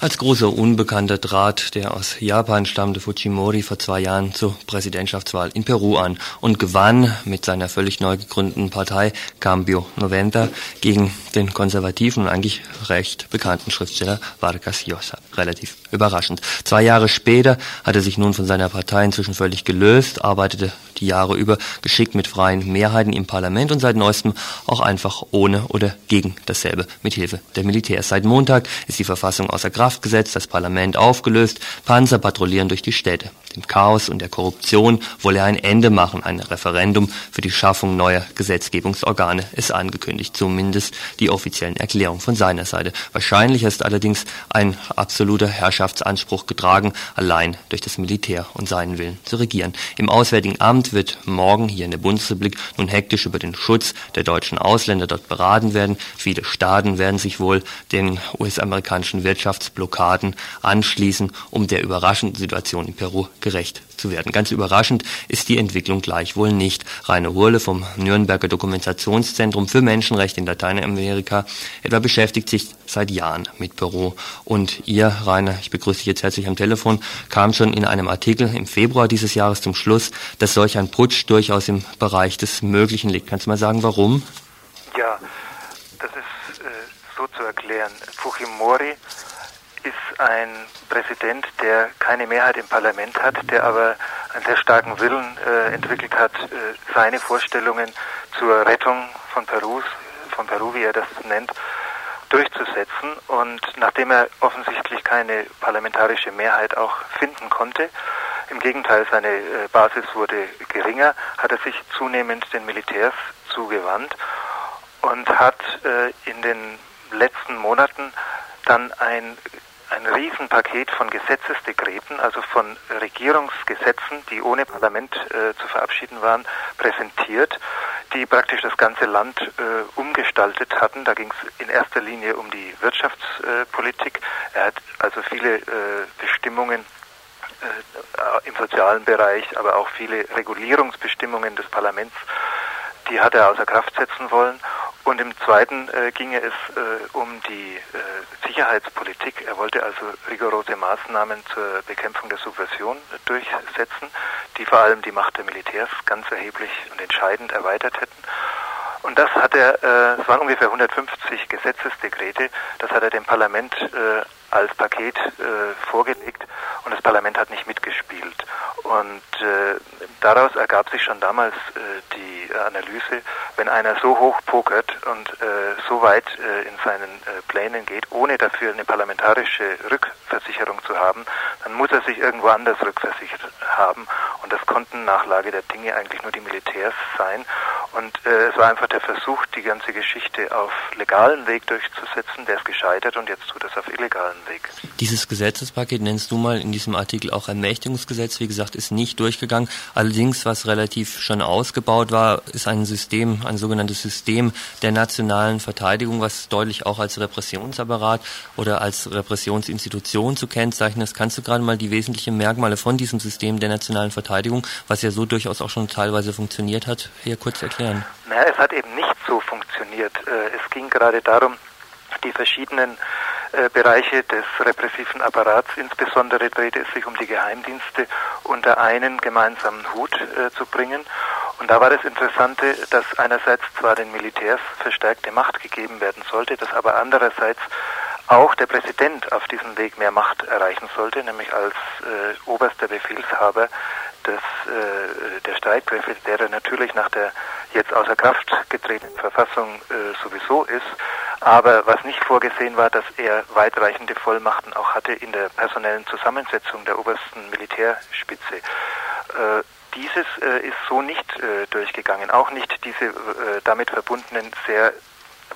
Als großer Unbekannter trat der aus Japan stammende Fujimori vor zwei Jahren zur Präsidentschaftswahl in Peru an und gewann mit seiner völlig neu gegründeten Partei Cambio Noventa gegen den konservativen und eigentlich recht bekannten Schriftsteller Vargas Llosa. Relativ überraschend. Zwei Jahre später hat er sich nun von seiner Partei inzwischen völlig gelöst, arbeitete die Jahre über geschickt mit freien Mehrheiten im Parlament und seit neuestem auch einfach ohne oder gegen dasselbe mit Hilfe der Militärs. Seit Montag ist die Verfassung außer Kraft Kraft gesetzt, das Parlament aufgelöst, Panzer patrouillieren durch die Städte. Dem Chaos und der Korruption wolle er ein Ende machen. Ein Referendum für die Schaffung neuer Gesetzgebungsorgane ist angekündigt, zumindest die offiziellen Erklärungen von seiner Seite. Wahrscheinlich ist allerdings ein absoluter Herrschaftsanspruch getragen, allein durch das Militär und seinen Willen zu regieren. Im Auswärtigen Amt wird morgen hier in der Bundesrepublik nun hektisch über den Schutz der deutschen Ausländer dort beraten werden. Viele Staaten werden sich wohl den US-amerikanischen Wirtschaftsblockaden anschließen, um der überraschenden Situation in Peru gerecht zu werden. Ganz überraschend ist die Entwicklung gleichwohl nicht. Rainer Hurle vom Nürnberger Dokumentationszentrum für Menschenrechte in Lateinamerika etwa beschäftigt sich seit Jahren mit Peru. Und ihr, Rainer, ich begrüße dich jetzt herzlich am Telefon, kam schon in einem Artikel im Februar dieses Jahres zum Schluss, dass solch ein Putsch durchaus im Bereich des Möglichen liegt. Kannst du mal sagen, warum? Ja, das ist äh, so zu erklären. Fujimori ist ein Präsident, der keine Mehrheit im Parlament hat, der aber einen sehr starken Willen äh, entwickelt hat, äh, seine Vorstellungen zur Rettung von Peru, von Peru, wie er das nennt, durchzusetzen. Und nachdem er offensichtlich keine parlamentarische Mehrheit auch finden konnte, im Gegenteil, seine äh, Basis wurde geringer, hat er sich zunehmend den Militärs zugewandt und hat äh, in den letzten Monaten dann ein ein Riesenpaket von Gesetzesdekreten, also von Regierungsgesetzen, die ohne Parlament äh, zu verabschieden waren, präsentiert, die praktisch das ganze Land äh, umgestaltet hatten. Da ging es in erster Linie um die Wirtschaftspolitik. er hat also viele äh, Bestimmungen äh, im sozialen Bereich, aber auch viele Regulierungsbestimmungen des Parlaments, die hat er außer Kraft setzen wollen. Und im zweiten äh, ginge es äh, um die äh, Sicherheitspolitik. Er wollte also rigorose Maßnahmen zur Bekämpfung der Subversion durchsetzen, die vor allem die Macht der Militärs ganz erheblich und entscheidend erweitert hätten. Und das hat er, äh, es waren ungefähr 150 Gesetzesdekrete, das hat er dem Parlament äh, als Paket äh, vorgelegt und das Parlament hat nicht mitgespielt. Und äh, daraus ergab sich schon damals äh, die Analyse, wenn einer so hoch pokert und äh, so weit äh, in seinen äh, Plänen geht, ohne dafür eine parlamentarische Rückversicherung zu haben, dann muss er sich irgendwo anders rückversichert haben. Und das konnten nach Lage der Dinge eigentlich nur die Militärs sein. Und äh, es war einfach der Versuch, die ganze Geschichte auf legalen Weg durchzusetzen, der ist gescheitert und jetzt tut es auf illegalen Weg. Dieses Gesetzespaket nennst du mal in diesem Artikel auch Ermächtigungsgesetz, wie gesagt, ist nicht durchgegangen. Allerdings, was relativ schon ausgebaut war, ist ein System, ein sogenanntes System der nationalen Verteidigung, was deutlich auch als Repressionsapparat oder als Repressionsinstitution zu kennzeichnen ist. Kannst du gerade mal die wesentlichen Merkmale von diesem System der nationalen Verteidigung, was ja so durchaus auch schon teilweise funktioniert hat, hier kurz erklären? Naja, es hat eben nicht so funktioniert. Äh, es ging gerade darum, die verschiedenen äh, Bereiche des repressiven Apparats, insbesondere drehte es sich um die Geheimdienste, unter einen gemeinsamen Hut äh, zu bringen. Und da war das Interessante, dass einerseits zwar den Militärs verstärkte Macht gegeben werden sollte, dass aber andererseits auch der Präsident auf diesem Weg mehr Macht erreichen sollte, nämlich als äh, oberster Befehlshaber des, äh, der Streitkräfte, der er natürlich nach der jetzt außer Kraft getretenen Verfassung äh, sowieso ist, aber was nicht vorgesehen war, dass er weitreichende Vollmachten auch hatte in der personellen Zusammensetzung der obersten Militärspitze. Äh, dieses äh, ist so nicht äh, durchgegangen, auch nicht diese äh, damit verbundenen sehr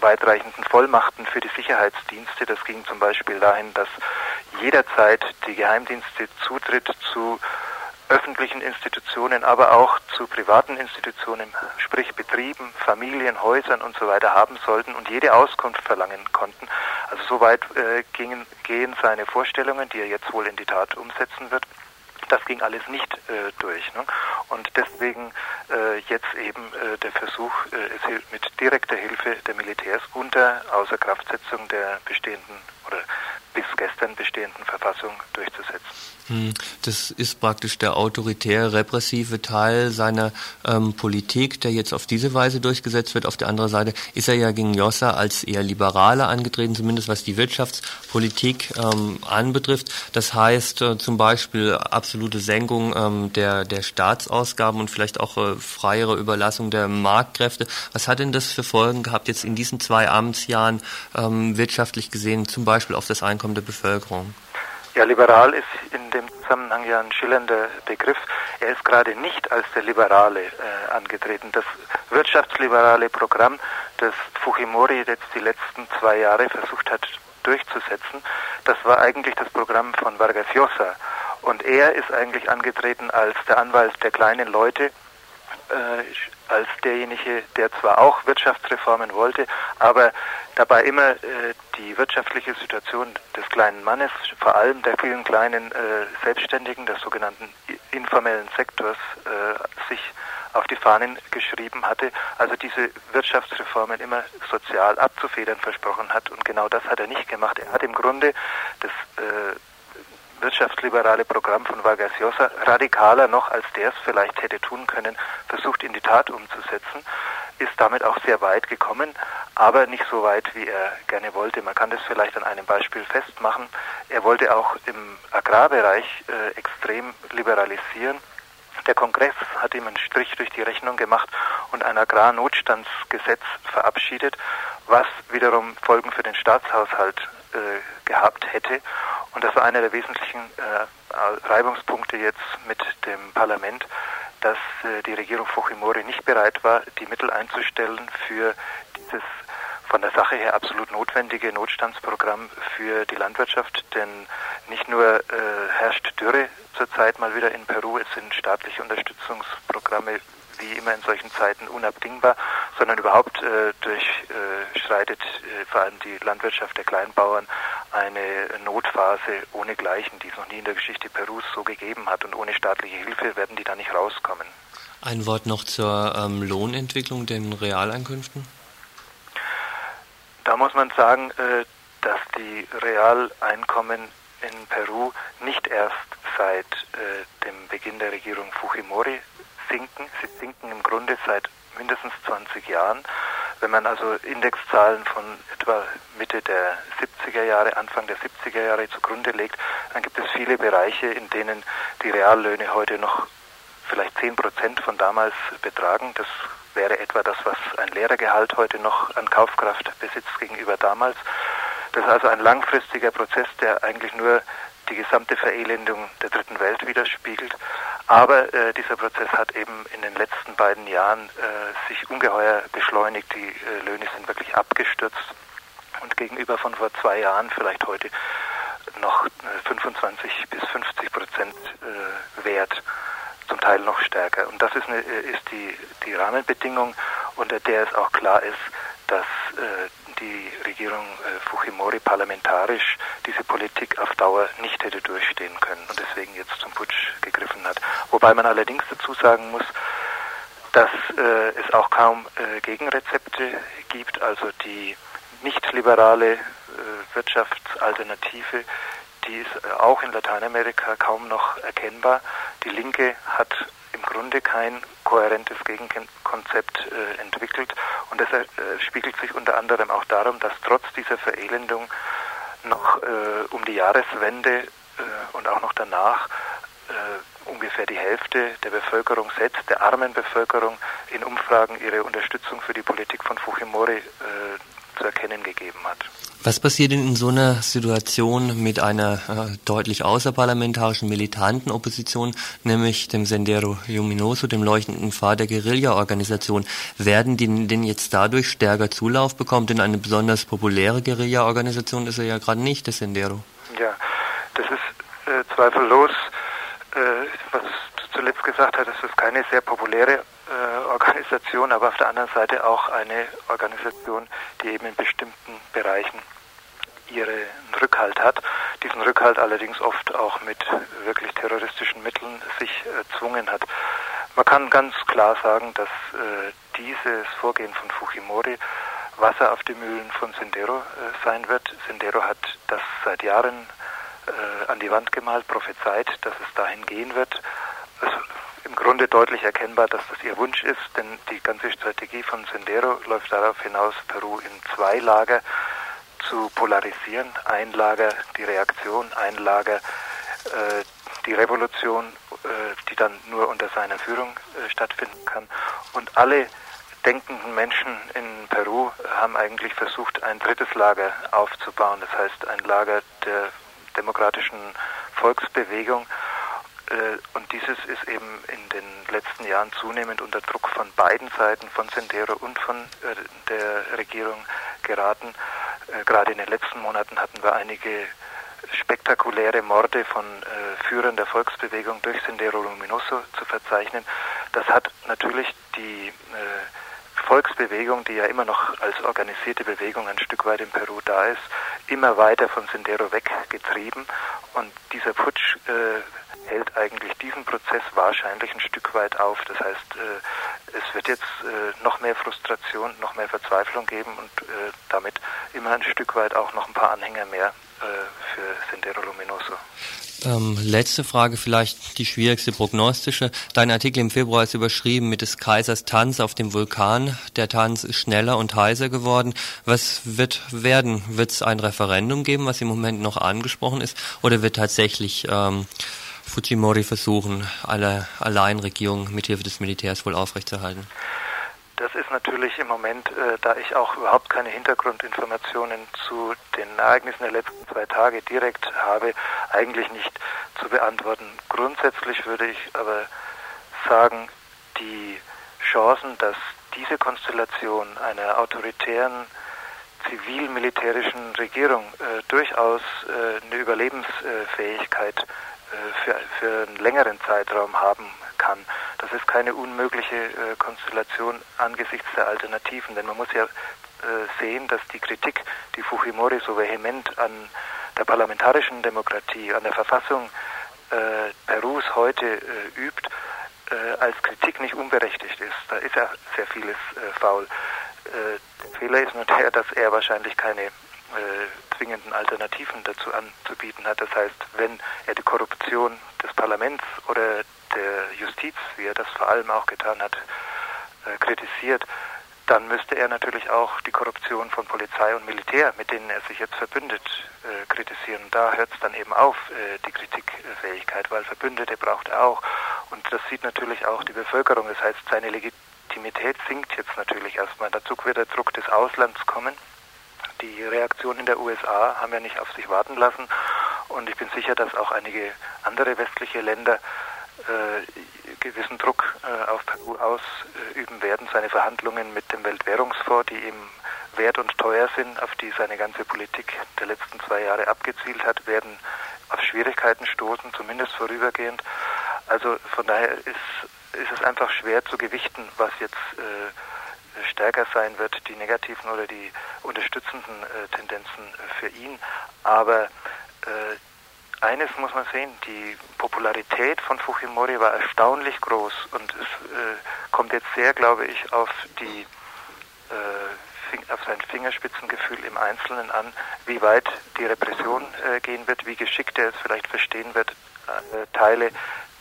weitreichenden Vollmachten für die Sicherheitsdienste. Das ging zum Beispiel dahin, dass jederzeit die Geheimdienste Zutritt zu öffentlichen Institutionen, aber auch zu privaten Institutionen, sprich Betrieben, Familien, Häusern und so weiter haben sollten und jede Auskunft verlangen konnten. Also soweit äh, gingen, gehen seine Vorstellungen, die er jetzt wohl in die Tat umsetzen wird. Das ging alles nicht äh, durch. Ne? Und deswegen äh, jetzt eben äh, der Versuch, äh, es mit direkter Hilfe der Militärs unter Außerkraftsetzung der bestehenden oder bis gestern bestehenden Verfassung durchzusetzen. Hm, das ist praktisch der autoritär repressive Teil seiner ähm, Politik, der jetzt auf diese Weise durchgesetzt wird. Auf der anderen Seite ist er ja gegen Jossa als eher Liberaler angetreten, zumindest was die Wirtschaftspolitik ähm, anbetrifft. Das heißt äh, zum Beispiel absolute Senkung ähm, der, der Staatsausgaben und vielleicht auch äh, freiere Überlassung der Marktkräfte. Was hat denn das für Folgen gehabt jetzt in diesen zwei Amtsjahren ähm, wirtschaftlich gesehen, zum Beispiel auf das Einkommen der Bevölkerung? Bevölkerung. Ja, liberal ist in dem Zusammenhang ja ein schillernder Begriff. Er ist gerade nicht als der Liberale äh, angetreten. Das wirtschaftsliberale Programm, das Fujimori jetzt die letzten zwei Jahre versucht hat durchzusetzen, das war eigentlich das Programm von Vargas Llosa. Und er ist eigentlich angetreten als der Anwalt der kleinen Leute, äh, als derjenige, der zwar auch Wirtschaftsreformen wollte, aber dabei immer äh, die wirtschaftliche Situation des kleinen Mannes, vor allem der vielen kleinen äh, Selbstständigen, des sogenannten informellen Sektors, äh, sich auf die Fahnen geschrieben hatte, also diese Wirtschaftsreformen immer sozial abzufedern versprochen hat. Und genau das hat er nicht gemacht. Er hat im Grunde das äh, wirtschaftsliberale Programm von Vargas Llosa radikaler noch, als der es vielleicht hätte tun können, versucht in die Tat umzusetzen, ist damit auch sehr weit gekommen, aber nicht so weit, wie er gerne wollte. Man kann das vielleicht an einem Beispiel festmachen. Er wollte auch im Agrarbereich äh, extrem liberalisieren. Der Kongress hat ihm einen Strich durch die Rechnung gemacht und ein Agrarnotstandsgesetz verabschiedet, was wiederum Folgen für den Staatshaushalt äh, gehabt hätte. Und das war einer der wesentlichen äh, Reibungspunkte jetzt mit dem Parlament, dass äh, die Regierung Fujimori nicht bereit war, die Mittel einzustellen für dieses von der Sache her absolut notwendige Notstandsprogramm für die Landwirtschaft, denn nicht nur äh, herrscht Dürre zurzeit mal wieder in Peru, es sind staatliche Unterstützungsprogramme wie immer in solchen Zeiten unabdingbar, sondern überhaupt äh, durchschreitet äh, vor allem die Landwirtschaft der Kleinbauern eine Notphase ohnegleichen, die es noch nie in der Geschichte Perus so gegeben hat. Und ohne staatliche Hilfe werden die da nicht rauskommen. Ein Wort noch zur ähm, Lohnentwicklung, den Realeinkünften. Da muss man sagen, äh, dass die Realeinkommen in Peru nicht erst seit äh, dem Beginn der Regierung Fujimori sinken. Sie sinken im Grunde seit mindestens 20 Jahren. Wenn man also Indexzahlen von etwa Mitte der 70er Jahre, Anfang der 70er Jahre zugrunde legt, dann gibt es viele Bereiche, in denen die Reallöhne heute noch vielleicht 10 Prozent von damals betragen. Das wäre etwa das, was ein Lehrergehalt heute noch an Kaufkraft besitzt gegenüber damals. Das ist also ein langfristiger Prozess, der eigentlich nur die gesamte Verelendung der dritten Welt widerspiegelt. Aber äh, dieser Prozess hat eben in den letzten beiden Jahren äh, sich ungeheuer beschleunigt. Die äh, Löhne sind wirklich abgestürzt und gegenüber von vor zwei Jahren vielleicht heute noch 25 äh, bis 50 Prozent äh, wert, zum Teil noch stärker. Und das ist, eine, äh, ist die, die Rahmenbedingung, unter der es auch klar ist, dass die Regierung Fujimori parlamentarisch diese Politik auf Dauer nicht hätte durchstehen können und deswegen jetzt zum Putsch gegriffen hat. Wobei man allerdings dazu sagen muss, dass äh, es auch kaum äh, Gegenrezepte gibt, also die nicht liberale äh, Wirtschaftsalternative, die ist auch in Lateinamerika kaum noch erkennbar. Die Linke hat im Grunde kein kohärentes Gegenkonzept äh, entwickelt. Und das äh, spiegelt sich unter anderem auch darum, dass trotz dieser Verelendung noch äh, um die Jahreswende äh, und auch noch danach äh, ungefähr die Hälfte der Bevölkerung selbst, der armen Bevölkerung, in Umfragen ihre Unterstützung für die Politik von Fujimori zu erkennen gegeben hat. Was passiert denn in so einer Situation mit einer äh, deutlich außerparlamentarischen militanten Opposition, nämlich dem Sendero Luminoso, dem leuchtenden Pfad der Guerilla-Organisation? Werden die denn jetzt dadurch stärker Zulauf bekommen? Denn eine besonders populäre Guerilla-Organisation ist er ja gerade nicht, der Sendero. Ja, das ist äh, zweifellos, äh, was du zuletzt gesagt hast, das ist keine sehr populäre äh, Organisation, aber auf der anderen Seite auch eine Organisation, die eben in bestimmten Bereichen ihren Rückhalt hat, diesen Rückhalt allerdings oft auch mit wirklich terroristischen Mitteln sich erzwungen hat. Man kann ganz klar sagen, dass äh, dieses Vorgehen von Fujimori Wasser auf die Mühlen von Sendero äh, sein wird. Sendero hat das seit Jahren äh, an die Wand gemalt, prophezeit, dass es dahin gehen wird. Es im Grunde deutlich erkennbar, dass das ihr Wunsch ist, denn die ganze Strategie von Sendero läuft darauf hinaus, Peru in zwei Lager zu polarisieren. Ein Lager die Reaktion, ein Lager äh, die Revolution, äh, die dann nur unter seiner Führung äh, stattfinden kann. Und alle denkenden Menschen in Peru haben eigentlich versucht, ein drittes Lager aufzubauen. Das heißt, ein Lager der demokratischen Volksbewegung. Äh, und dieses ist eben in den letzten Jahren zunehmend unter Druck von beiden Seiten, von Sendero und von äh, der Regierung geraten. Äh, gerade in den letzten Monaten hatten wir einige spektakuläre Morde von Führern der Volksbewegung durch Sendero Luminoso zu verzeichnen. Das hat natürlich die Volksbewegung, die ja immer noch als organisierte Bewegung ein Stück weit in Peru da ist, immer weiter von Sendero weggetrieben. Und dieser Putsch äh, hält eigentlich diesen Prozess wahrscheinlich ein Stück weit auf. Das heißt, äh, es wird jetzt äh, noch mehr Frustration, noch mehr Verzweiflung geben und äh, damit immer ein Stück weit auch noch ein paar Anhänger mehr für Sendero Luminoso. Ähm, letzte Frage, vielleicht die schwierigste prognostische. Dein Artikel im Februar ist überschrieben mit des Kaisers Tanz auf dem Vulkan. Der Tanz ist schneller und heißer geworden. Was wird werden? Wird es ein Referendum geben, was im Moment noch angesprochen ist? Oder wird tatsächlich ähm, Fujimori versuchen, alle Alleinregierung mithilfe des Militärs wohl aufrechtzuerhalten? Das ist natürlich im Moment, äh, da ich auch überhaupt keine Hintergrundinformationen zu den Ereignissen der letzten zwei Tage direkt habe, eigentlich nicht zu beantworten. Grundsätzlich würde ich aber sagen, die Chancen, dass diese Konstellation einer autoritären zivil-militärischen Regierung äh, durchaus äh, eine Überlebensfähigkeit äh, für, für einen längeren Zeitraum haben kann. Das ist keine unmögliche äh, Konstellation angesichts der Alternativen, denn man muss ja äh, sehen, dass die Kritik, die Fujimori so vehement an der parlamentarischen Demokratie, an der Verfassung äh, Perus heute äh, übt, äh, als Kritik nicht unberechtigt ist. Da ist ja sehr vieles äh, faul. der Fehler ist nur der, dass er wahrscheinlich keine zwingenden Alternativen dazu anzubieten hat. Das heißt, wenn er die Korruption des Parlaments oder der Justiz, wie er das vor allem auch getan hat, äh, kritisiert, dann müsste er natürlich auch die Korruption von Polizei und Militär, mit denen er sich jetzt verbündet, äh, kritisieren. Da hört es dann eben auf, äh, die Kritikfähigkeit, weil Verbündete braucht er auch. Und das sieht natürlich auch die Bevölkerung. Das heißt, seine Legitimität sinkt jetzt natürlich erstmal. Dazu wird der Druck des Auslands kommen. Die Reaktionen in der USA haben ja nicht auf sich warten lassen. Und ich bin sicher, dass auch einige andere westliche Länder äh, gewissen Druck äh, auf Peru ausüben werden. Seine Verhandlungen mit dem Weltwährungsfonds, die ihm wert und teuer sind, auf die seine ganze Politik der letzten zwei Jahre abgezielt hat, werden auf Schwierigkeiten stoßen, zumindest vorübergehend. Also von daher ist, ist es einfach schwer zu gewichten, was jetzt äh, stärker sein wird, die negativen oder die unterstützenden äh, Tendenzen für ihn. Aber äh, eines muss man sehen, die Popularität von Fujimori war erstaunlich groß und es äh, kommt jetzt sehr, glaube ich, auf die äh, auf sein Fingerspitzengefühl im Einzelnen an, wie weit die Repression äh, gehen wird, wie geschickt er es vielleicht verstehen wird, äh, Teile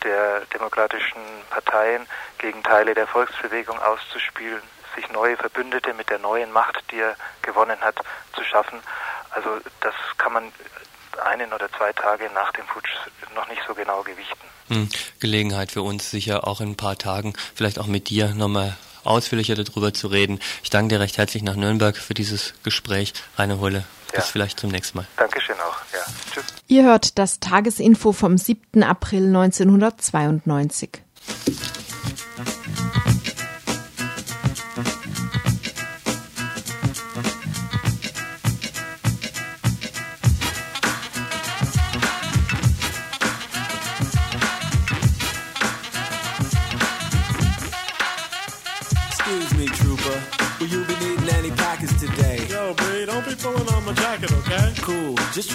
der demokratischen Parteien gegen Teile der Volksbewegung auszuspielen, sich neue Verbündete mit der neuen Macht, die er gewonnen hat, zu schaffen. Also das kann man einen oder zwei Tage nach dem Putsch noch nicht so genau gewichten. Hm, Gelegenheit für uns sicher auch in ein paar Tagen, vielleicht auch mit dir nochmal ausführlicher darüber zu reden. Ich danke dir recht herzlich nach Nürnberg für dieses Gespräch. Eine Hulle. Bis ja. vielleicht zum nächsten Mal. Dankeschön auch. Ja. Tschüss. Ihr hört das Tagesinfo vom 7. April 1992.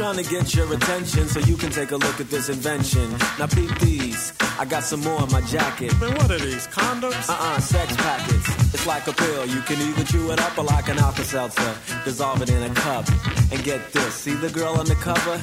Trying to get your attention so you can take a look at this invention. Now peep these. I got some more in my jacket. Man, what are these? Condoms? Uh-uh, sex packets. It's like a pill. You can either chew it up or like an Alka-Seltzer. Dissolve it in a cup. And get this. See the girl on the cover?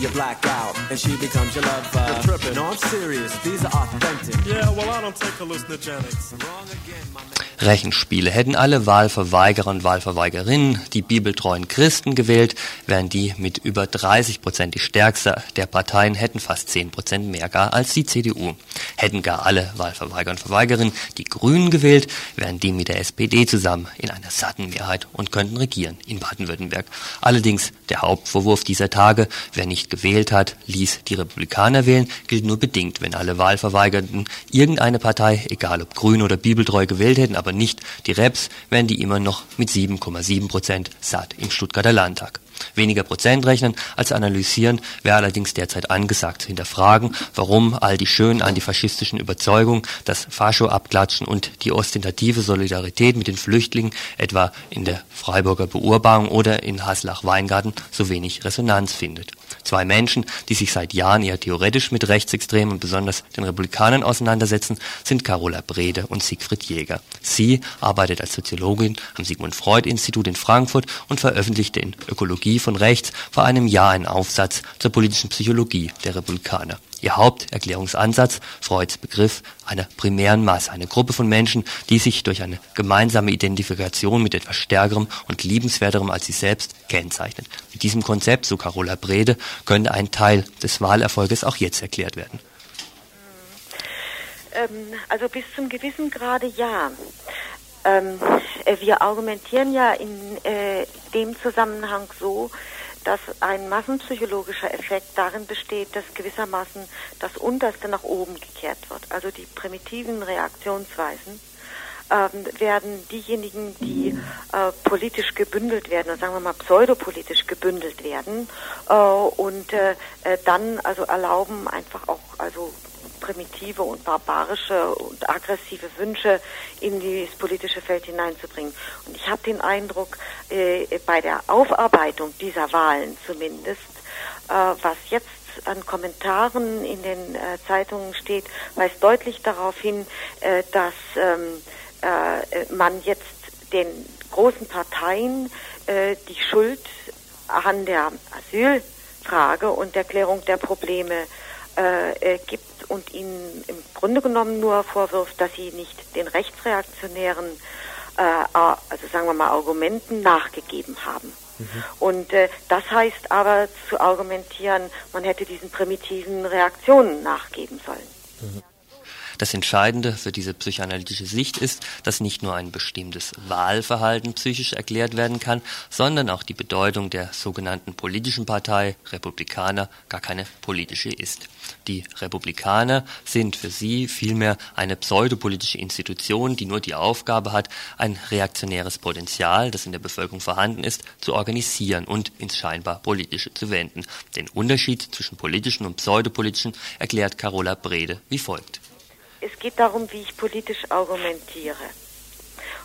You black out and she becomes your lover. You're tripping. No, I'm serious. These are authentic. Yeah, well, I don't take hallucinogenics. Wrong again, my man. Rechenspiele. Hätten alle Wahlverweigerer und Wahlverweigerinnen die bibeltreuen Christen gewählt, wären die mit über 30 Prozent die stärkste der Parteien, hätten fast 10 Prozent mehr gar als die CDU. Hätten gar alle Wahlverweigerer und Verweigerinnen die Grünen gewählt, wären die mit der SPD zusammen in einer satten Mehrheit und könnten regieren in Baden-Württemberg. Allerdings der Hauptvorwurf dieser Tage, wer nicht gewählt hat, ließ die Republikaner wählen, gilt nur bedingt, wenn alle Wahlverweigerten irgendeine Partei, egal ob grün oder bibeltreu gewählt hätten, aber nicht die Reps, wären die immer noch mit 7,7 Prozent satt im Stuttgarter Landtag. Weniger Prozent rechnen als analysieren wäre allerdings derzeit angesagt hinterfragen, warum all die schönen antifaschistischen Überzeugungen, das Fascho-Abklatschen und die ostentative Solidarität mit den Flüchtlingen etwa in der Freiburger Beurbarung oder in Haslach-Weingarten so wenig Resonanz findet. Zwei Menschen, die sich seit Jahren eher theoretisch mit Rechtsextremen und besonders den Republikanern auseinandersetzen, sind Carola Brede und Siegfried Jäger. Sie arbeitet als Soziologin am Sigmund Freud Institut in Frankfurt und veröffentlichte in Ökologie von Rechts vor einem Jahr einen Aufsatz zur politischen Psychologie der Republikaner. Ihr Haupterklärungsansatz, Freuds Begriff einer primären Masse, eine Gruppe von Menschen, die sich durch eine gemeinsame Identifikation mit etwas Stärkerem und Liebenswerterem als sie selbst kennzeichnet. Mit diesem Konzept, so Carola Brede, könnte ein Teil des Wahlerfolges auch jetzt erklärt werden. Ähm, also bis zum gewissen Grade ja. Ähm, äh, wir argumentieren ja in äh, dem Zusammenhang so, dass ein massenpsychologischer Effekt darin besteht, dass gewissermaßen das Unterste nach oben gekehrt wird. Also die primitiven Reaktionsweisen ähm, werden diejenigen, die äh, politisch gebündelt werden, sagen wir mal pseudopolitisch gebündelt werden äh, und äh, äh dann also erlauben einfach auch also primitive und barbarische und aggressive Wünsche in das politische Feld hineinzubringen. Und ich habe den Eindruck, äh, bei der Aufarbeitung dieser Wahlen zumindest, äh, was jetzt an Kommentaren in den äh, Zeitungen steht, weist deutlich darauf hin, äh, dass ähm, äh, man jetzt den großen Parteien äh, die Schuld an der Asylfrage und der Klärung der Probleme äh, gibt und ihnen im Grunde genommen nur vorwirft, dass sie nicht den rechtsreaktionären, äh, also sagen wir mal, Argumenten nachgegeben haben. Mhm. Und äh, das heißt aber zu argumentieren, man hätte diesen primitiven Reaktionen nachgeben sollen. Mhm. Das Entscheidende für diese psychoanalytische Sicht ist, dass nicht nur ein bestimmtes Wahlverhalten psychisch erklärt werden kann, sondern auch die Bedeutung der sogenannten politischen Partei Republikaner gar keine politische ist. Die Republikaner sind für sie vielmehr eine pseudopolitische Institution, die nur die Aufgabe hat, ein reaktionäres Potenzial, das in der Bevölkerung vorhanden ist, zu organisieren und ins scheinbar politische zu wenden. Den Unterschied zwischen politischen und pseudopolitischen erklärt Carola Brede wie folgt es geht darum, wie ich politisch argumentiere.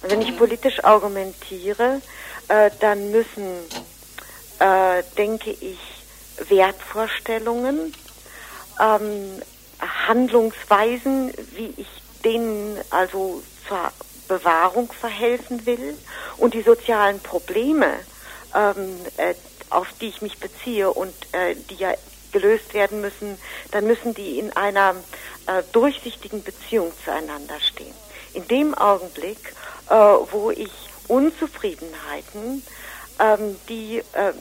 Und wenn ich politisch argumentiere, äh, dann müssen, äh, denke ich, Wertvorstellungen, ähm, Handlungsweisen, wie ich denen also zur Bewahrung verhelfen will und die sozialen Probleme, ähm, äh, auf die ich mich beziehe und äh, die ja gelöst werden müssen, dann müssen die in einer äh, durchsichtigen Beziehung zueinander stehen. In dem Augenblick, äh, wo ich Unzufriedenheiten, ähm, die äh,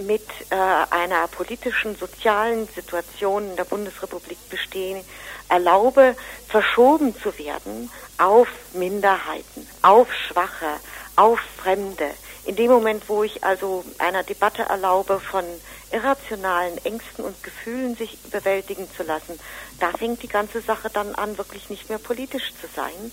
mit äh, einer politischen, sozialen Situation in der Bundesrepublik bestehen, erlaube, verschoben zu werden auf Minderheiten, auf Schwache, auf Fremde. In dem Moment, wo ich also einer Debatte erlaube von irrationalen Ängsten und Gefühlen sich bewältigen zu lassen, da fängt die ganze Sache dann an, wirklich nicht mehr politisch zu sein,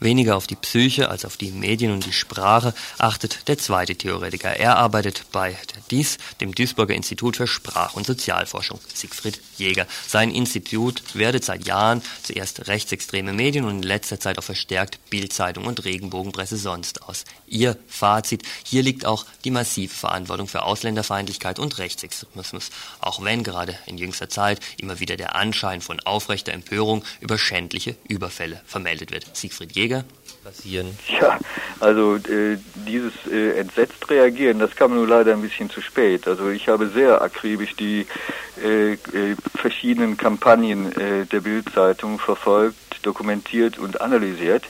Weniger auf die Psyche als auf die Medien und die Sprache achtet der zweite Theoretiker. Er arbeitet bei der DIS, dem Duisburger Institut für Sprach- und Sozialforschung, Siegfried Jäger. Sein Institut wertet seit Jahren zuerst rechtsextreme Medien und in letzter Zeit auch verstärkt Bildzeitung und Regenbogenpresse sonst aus. Ihr Fazit, hier liegt auch die massive Verantwortung für Ausländerfeindlichkeit und Rechtsextremismus, auch wenn gerade in jüngster Zeit immer wieder der Anschein von aufrechter Empörung über schändliche Überfälle vermeldet wird. Siegfried Jäger Jäger passieren? Ja, also äh, dieses äh, entsetzt reagieren, das kam nur leider ein bisschen zu spät. Also ich habe sehr akribisch die äh, äh verschiedenen Kampagnen äh, der Bildzeitung verfolgt, dokumentiert und analysiert.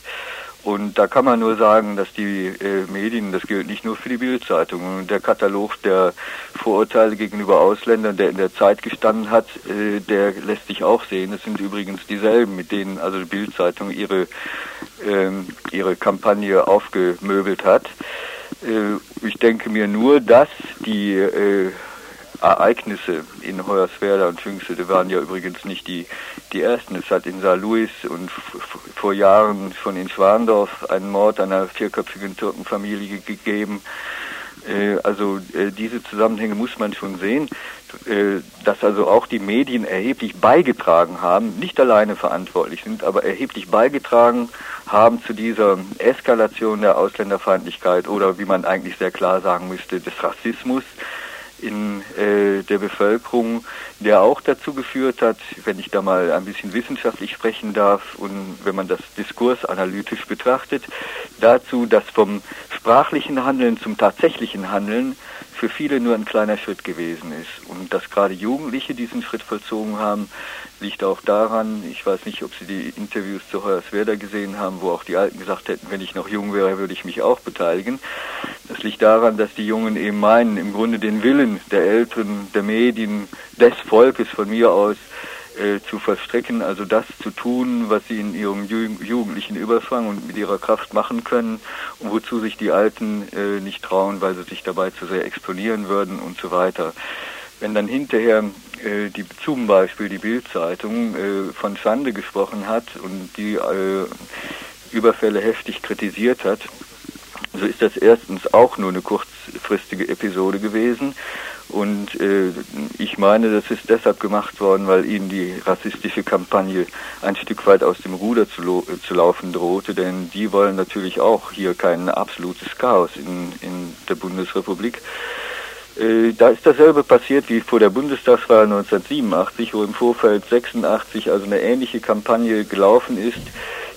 Und da kann man nur sagen, dass die äh, Medien, das gilt nicht nur für die Bildzeitung, der Katalog der Vorurteile gegenüber Ausländern, der in der Zeit gestanden hat, äh, der lässt sich auch sehen. Es sind übrigens dieselben, mit denen also die Bildzeitung ihre, ähm, ihre Kampagne aufgemöbelt hat. Äh, ich denke mir nur, dass die äh, Ereignisse in Hoyerswerda und Pfingstede waren ja übrigens nicht die, die ersten. Es hat in Saar Louis und vor Jahren schon in Schwandorf einen Mord einer vierköpfigen Türkenfamilie gegeben. Äh, also äh, diese Zusammenhänge muss man schon sehen, äh, dass also auch die Medien erheblich beigetragen haben, nicht alleine verantwortlich sind, aber erheblich beigetragen haben zu dieser Eskalation der Ausländerfeindlichkeit oder wie man eigentlich sehr klar sagen müsste, des Rassismus in äh, der Bevölkerung, der auch dazu geführt hat, wenn ich da mal ein bisschen wissenschaftlich sprechen darf und wenn man das diskursanalytisch betrachtet, dazu, dass vom sprachlichen Handeln zum tatsächlichen Handeln für viele nur ein kleiner Schritt gewesen ist. Und dass gerade Jugendliche diesen Schritt vollzogen haben, liegt auch daran, ich weiß nicht, ob Sie die Interviews zu Hoyerswerda gesehen haben, wo auch die Alten gesagt hätten, wenn ich noch jung wäre, würde ich mich auch beteiligen. Das liegt daran, dass die Jungen eben meinen, im Grunde den Willen der Eltern, der Medien, des Volkes von mir aus äh, zu verstrecken, also das zu tun, was sie in ihrem jugendlichen Überfang und mit ihrer Kraft machen können und wozu sich die Alten äh, nicht trauen, weil sie sich dabei zu sehr exponieren würden und so weiter. Wenn dann hinterher äh, die, zum Beispiel die Bildzeitung äh, von Schande gesprochen hat und die äh, Überfälle heftig kritisiert hat, so ist das erstens auch nur eine kurzfristige Episode gewesen und äh, ich meine, das ist deshalb gemacht worden, weil ihnen die rassistische Kampagne ein Stück weit aus dem Ruder zu, zu laufen drohte, denn die wollen natürlich auch hier kein absolutes Chaos in, in der Bundesrepublik. Äh, da ist dasselbe passiert wie vor der Bundestagswahl 1987, wo im Vorfeld 86 also eine ähnliche Kampagne gelaufen ist,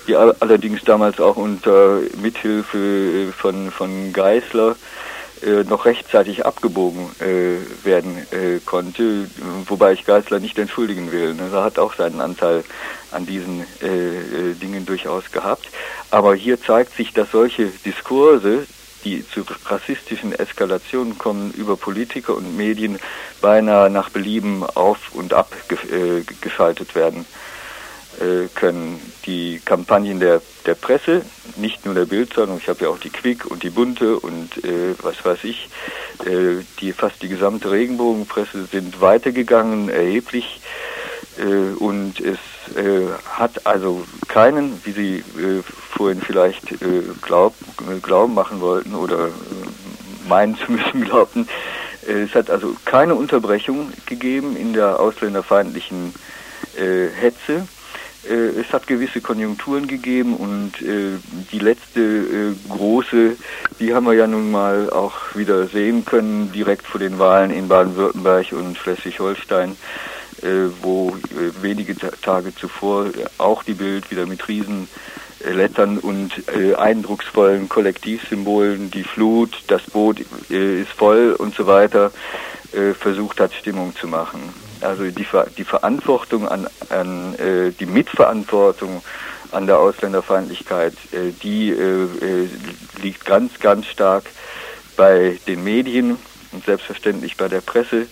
die allerdings damals auch unter Mithilfe äh, von, von Geisler äh, noch rechtzeitig abgebogen äh, werden äh, konnte, wobei ich Geisler nicht entschuldigen will. Ne? Er hat auch seinen Anteil an diesen äh, äh, Dingen durchaus gehabt. Aber hier zeigt sich, dass solche Diskurse, die zu rassistischen Eskalationen kommen, über Politiker und Medien beinahe nach Belieben auf und ab ge geschaltet werden können die Kampagnen der, der Presse, nicht nur der Bildzeitung, ich habe ja auch die Quick und die Bunte und äh, was weiß ich, äh, die fast die gesamte Regenbogenpresse sind weitergegangen, erheblich. Äh, und es äh, hat also keinen, wie Sie äh, vorhin vielleicht äh, glaub, glauben machen wollten oder äh, meinen zu müssen glaubten, äh, es hat also keine Unterbrechung gegeben in der ausländerfeindlichen äh, Hetze äh, es hat gewisse Konjunkturen gegeben und äh, die letzte äh, große, die haben wir ja nun mal auch wieder sehen können, direkt vor den Wahlen in Baden-Württemberg und Schleswig-Holstein, äh, wo äh, wenige Tage zuvor auch die Bild wieder mit riesen Lettern und äh, eindrucksvollen Kollektivsymbolen, die Flut, das Boot äh, ist voll und so weiter, äh, versucht hat, Stimmung zu machen. Also die, die Verantwortung an, an äh, die Mitverantwortung an der Ausländerfeindlichkeit, äh, die äh, äh, liegt ganz, ganz stark bei den Medien und selbstverständlich bei der Presse,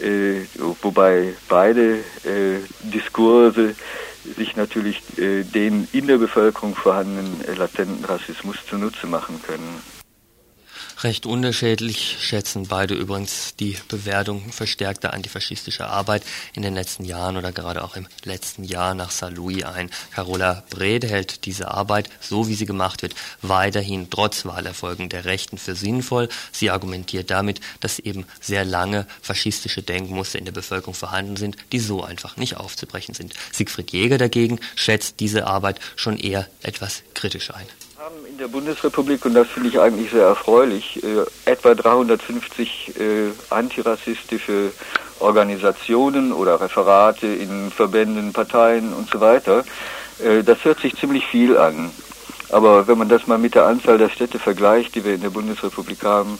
äh, wobei beide äh, Diskurse sich natürlich äh, den in der Bevölkerung vorhandenen latenten Rassismus zunutze machen können. Recht unterschiedlich schätzen beide übrigens die Bewertung verstärkter antifaschistischer Arbeit in den letzten Jahren oder gerade auch im letzten Jahr nach Saint-Louis ein. Carola Brede hält diese Arbeit, so wie sie gemacht wird, weiterhin trotz Wahlerfolgen der Rechten für sinnvoll. Sie argumentiert damit, dass eben sehr lange faschistische Denkmuster in der Bevölkerung vorhanden sind, die so einfach nicht aufzubrechen sind. Siegfried Jäger dagegen schätzt diese Arbeit schon eher etwas kritisch ein haben in der Bundesrepublik, und das finde ich eigentlich sehr erfreulich, äh, etwa 350 äh, antirassistische Organisationen oder Referate in Verbänden, Parteien und so weiter. Äh, das hört sich ziemlich viel an. Aber wenn man das mal mit der Anzahl der Städte vergleicht, die wir in der Bundesrepublik haben,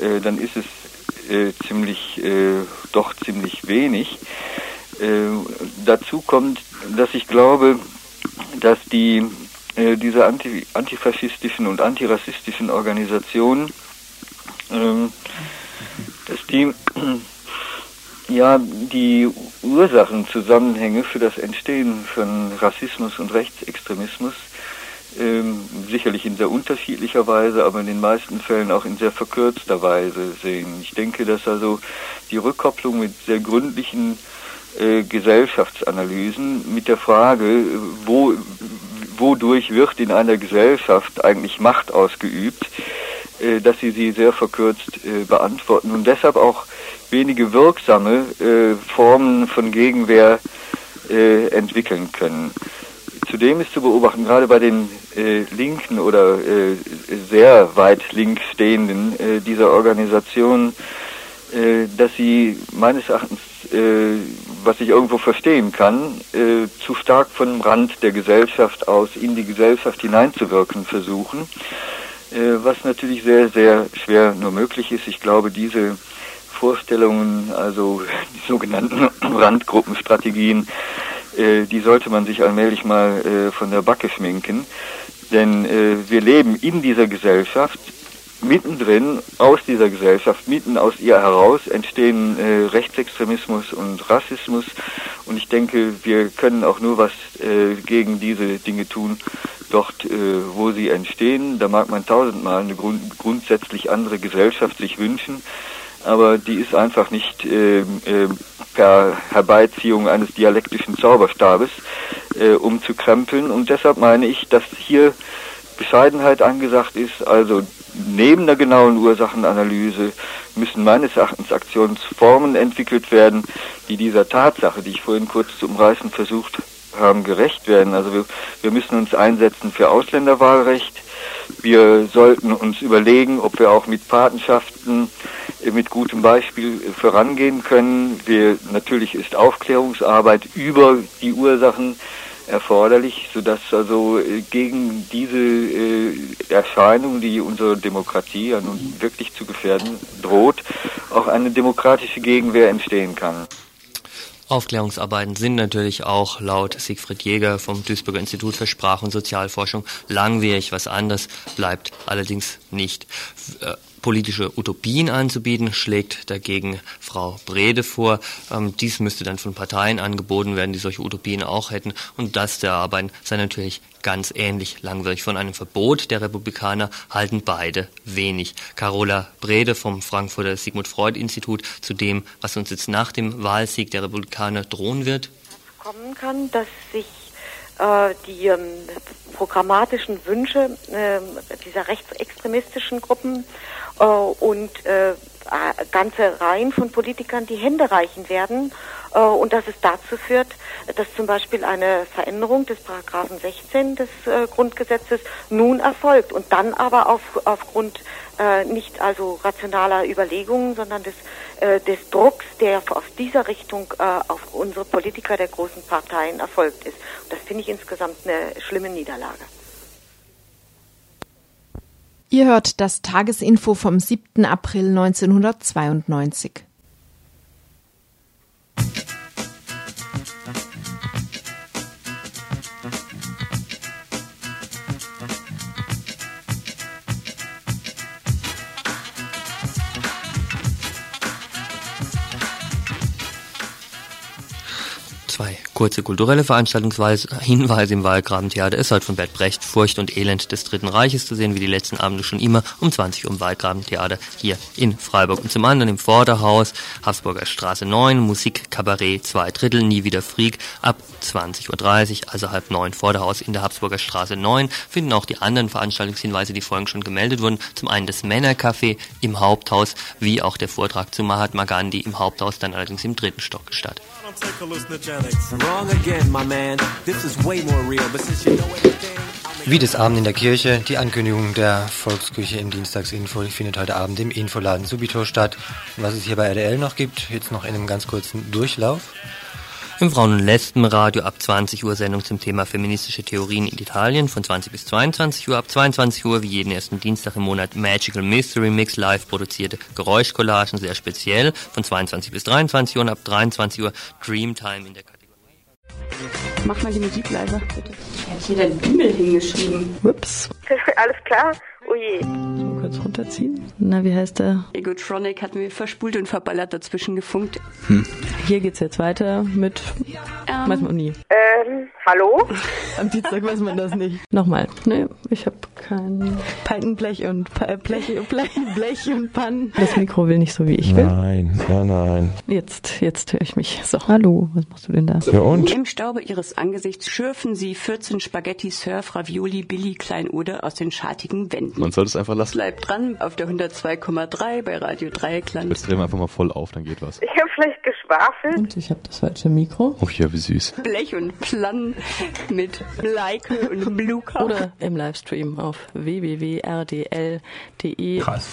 äh, dann ist es äh, ziemlich, äh, doch ziemlich wenig. dazu kommt, dass ich glaube, dass die äh, dieser anti, antifaschistischen und antirassistischen Organisationen, ähm, dass die ja die Ursachenzusammenhänge für das Entstehen von Rassismus und Rechtsextremismus ähm, sicherlich in sehr unterschiedlicher Weise, aber in den meisten Fällen auch in sehr verkürzter Weise sehen. Ich denke, dass also die Rückkopplung mit sehr gründlichen äh, Gesellschaftsanalysen mit der Frage, wo, wodurch wird in einer Gesellschaft eigentlich Macht ausgeübt, äh, dass sie sie sehr verkürzt äh, beantworten und deshalb auch wenige wirksame äh, Formen von Gegenwehr äh, entwickeln können. Zudem ist zu beobachten, gerade bei den äh, linken oder sehr weit links stehenden dieser Organisation, äh, dass sie meines Erachtens, äh, was ich irgendwo verstehen kann, äh, zu stark vom Rand der Gesellschaft aus in die Gesellschaft hineinzuwirken versuchen, äh, was natürlich sehr, sehr schwer nur möglich ist. Ich glaube, diese Vorstellungen, also die sogenannten Randgruppenstrategien, äh, die sollte man sich allmählich mal äh, von der Backe schminken. Denn äh, wir leben in dieser Gesellschaft, mittendrin aus dieser Gesellschaft, mitten aus ihr heraus entstehen äh, Rechtsextremismus und Rassismus. Und ich denke, wir können auch nur was äh, gegen diese Dinge tun, dort, äh, wo sie entstehen. Da mag man tausendmal eine grund grundsätzlich andere Gesellschaft sich wünschen aber die ist einfach nicht äh, äh, per Herbeiziehung eines dialektischen Zauberstabes äh, umzukrempeln. Und deshalb meine ich, dass hier Bescheidenheit angesagt ist. Also neben der genauen Ursachenanalyse müssen meines Erachtens Aktionsformen entwickelt werden, die dieser Tatsache, die ich vorhin kurz zu umreißen versucht haben, gerecht werden. Also wir, wir müssen uns einsetzen für Ausländerwahlrecht. Wir sollten uns überlegen, ob wir auch mit Patenschaften mit gutem Beispiel vorangehen können. Wir, natürlich ist Aufklärungsarbeit über die Ursachen erforderlich, sodass also äh, gegen diese äh, Erscheinung, die unsere Demokratie ja nun wirklich zu gefährden droht, auch eine demokratische Gegenwehr entstehen kann. Aufklärungsarbeiten sind natürlich auch laut Siegfried Jäger vom Duisburger Institut für Sprach- und Sozialforschung langwierig. Was anderes bleibt allerdings nicht. Politische Utopien anzubieten, schlägt dagegen Frau Brede vor. Ähm, dies müsste dann von Parteien angeboten werden, die solche Utopien auch hätten. Und das der Arbeiten sei natürlich ganz ähnlich langwierig. Von einem Verbot der Republikaner halten beide wenig. Carola Brede vom Frankfurter Sigmund Freud Institut zu dem, was uns jetzt nach dem Wahlsieg der Republikaner drohen wird. Kommen kann, dass sich äh, die ähm, programmatischen Wünsche äh, dieser rechtsextremistischen Gruppen und äh, ganze Reihen von Politikern die Hände reichen werden äh, und dass es dazu führt, dass zum Beispiel eine Veränderung des Paragraphen 16 des äh, Grundgesetzes nun erfolgt und dann aber auf, aufgrund äh, nicht also rationaler Überlegungen, sondern des, äh, des Drucks, der aus dieser Richtung äh, auf unsere Politiker der großen Parteien erfolgt ist. Und das finde ich insgesamt eine schlimme Niederlage. Ihr hört das Tagesinfo vom 7. April 1992. Kurze kulturelle Veranstaltungshinweise im Wahlgrabentheater ist heute von Bert Brecht Furcht und Elend des Dritten Reiches zu sehen, wie die letzten Abende schon immer um 20 Uhr im Wahlgrabentheater hier in Freiburg. Und zum anderen im Vorderhaus, Habsburger Straße 9, Musik, Kabarett, zwei Drittel, nie wieder Freak, ab 20.30 Uhr, also halb neun Vorderhaus in der Habsburger Straße 9, finden auch die anderen Veranstaltungshinweise, die vorhin schon gemeldet wurden. Zum einen das Männercafé im Haupthaus, wie auch der Vortrag zu Mahatma Gandhi im Haupthaus, dann allerdings im dritten Stock statt. Wie des Abend in der Kirche, die Ankündigung der Volksküche im Dienstagsinfo findet heute Abend im Infoladen Subito statt. was es hier bei RDL noch gibt, jetzt noch in einem ganz kurzen Durchlauf. Im Frauen- und Lesbenradio ab 20 Uhr Sendung zum Thema feministische Theorien in Italien von 20 bis 22 Uhr. Ab 22 Uhr wie jeden ersten Dienstag im Monat Magical Mystery Mix live produzierte Geräuschcollagen, sehr speziell von 22 bis 23 Uhr und ab 23 Uhr Dreamtime in der Kategorie. Mach mal die Musik leiser, bitte. Hätte ich hier dein Bimmel hingeschrieben. Ups. Alles klar? Oh je. Mal kurz runterziehen. Na, wie heißt der? Egotronic hat mir verspult und verballert dazwischen gefunkt. Hm. Hier geht's jetzt weiter mit. Ähm. Weiß man nie. Ähm, hallo? Am Dienstag weiß man das nicht. Nochmal. Nee, ich habe kein Paltenblech und pa Blech, Blech, Blech und Pannen. Das Mikro will nicht so, wie ich will. Nein, ja, nein. Jetzt, jetzt höre ich mich. So, hallo, was machst du denn da? Ja, und? Im Staube ihres Angesichts schürfen sie 14 Spaghetti, Surf, Ravioli, Billy, Kleinode aus den schartigen Wänden. Man sollte es einfach lassen. Bleibt dran auf der 102,3 bei Radio Dreieckland. Jetzt drehen wir einfach mal voll auf, dann geht was. Ich habe vielleicht geschwafelt. Und ich habe das falsche Mikro. Oh ja, wie süß. Blech und Plan mit Bleike und Bluka. Oder im Livestream auf www.rdl.de. Krass.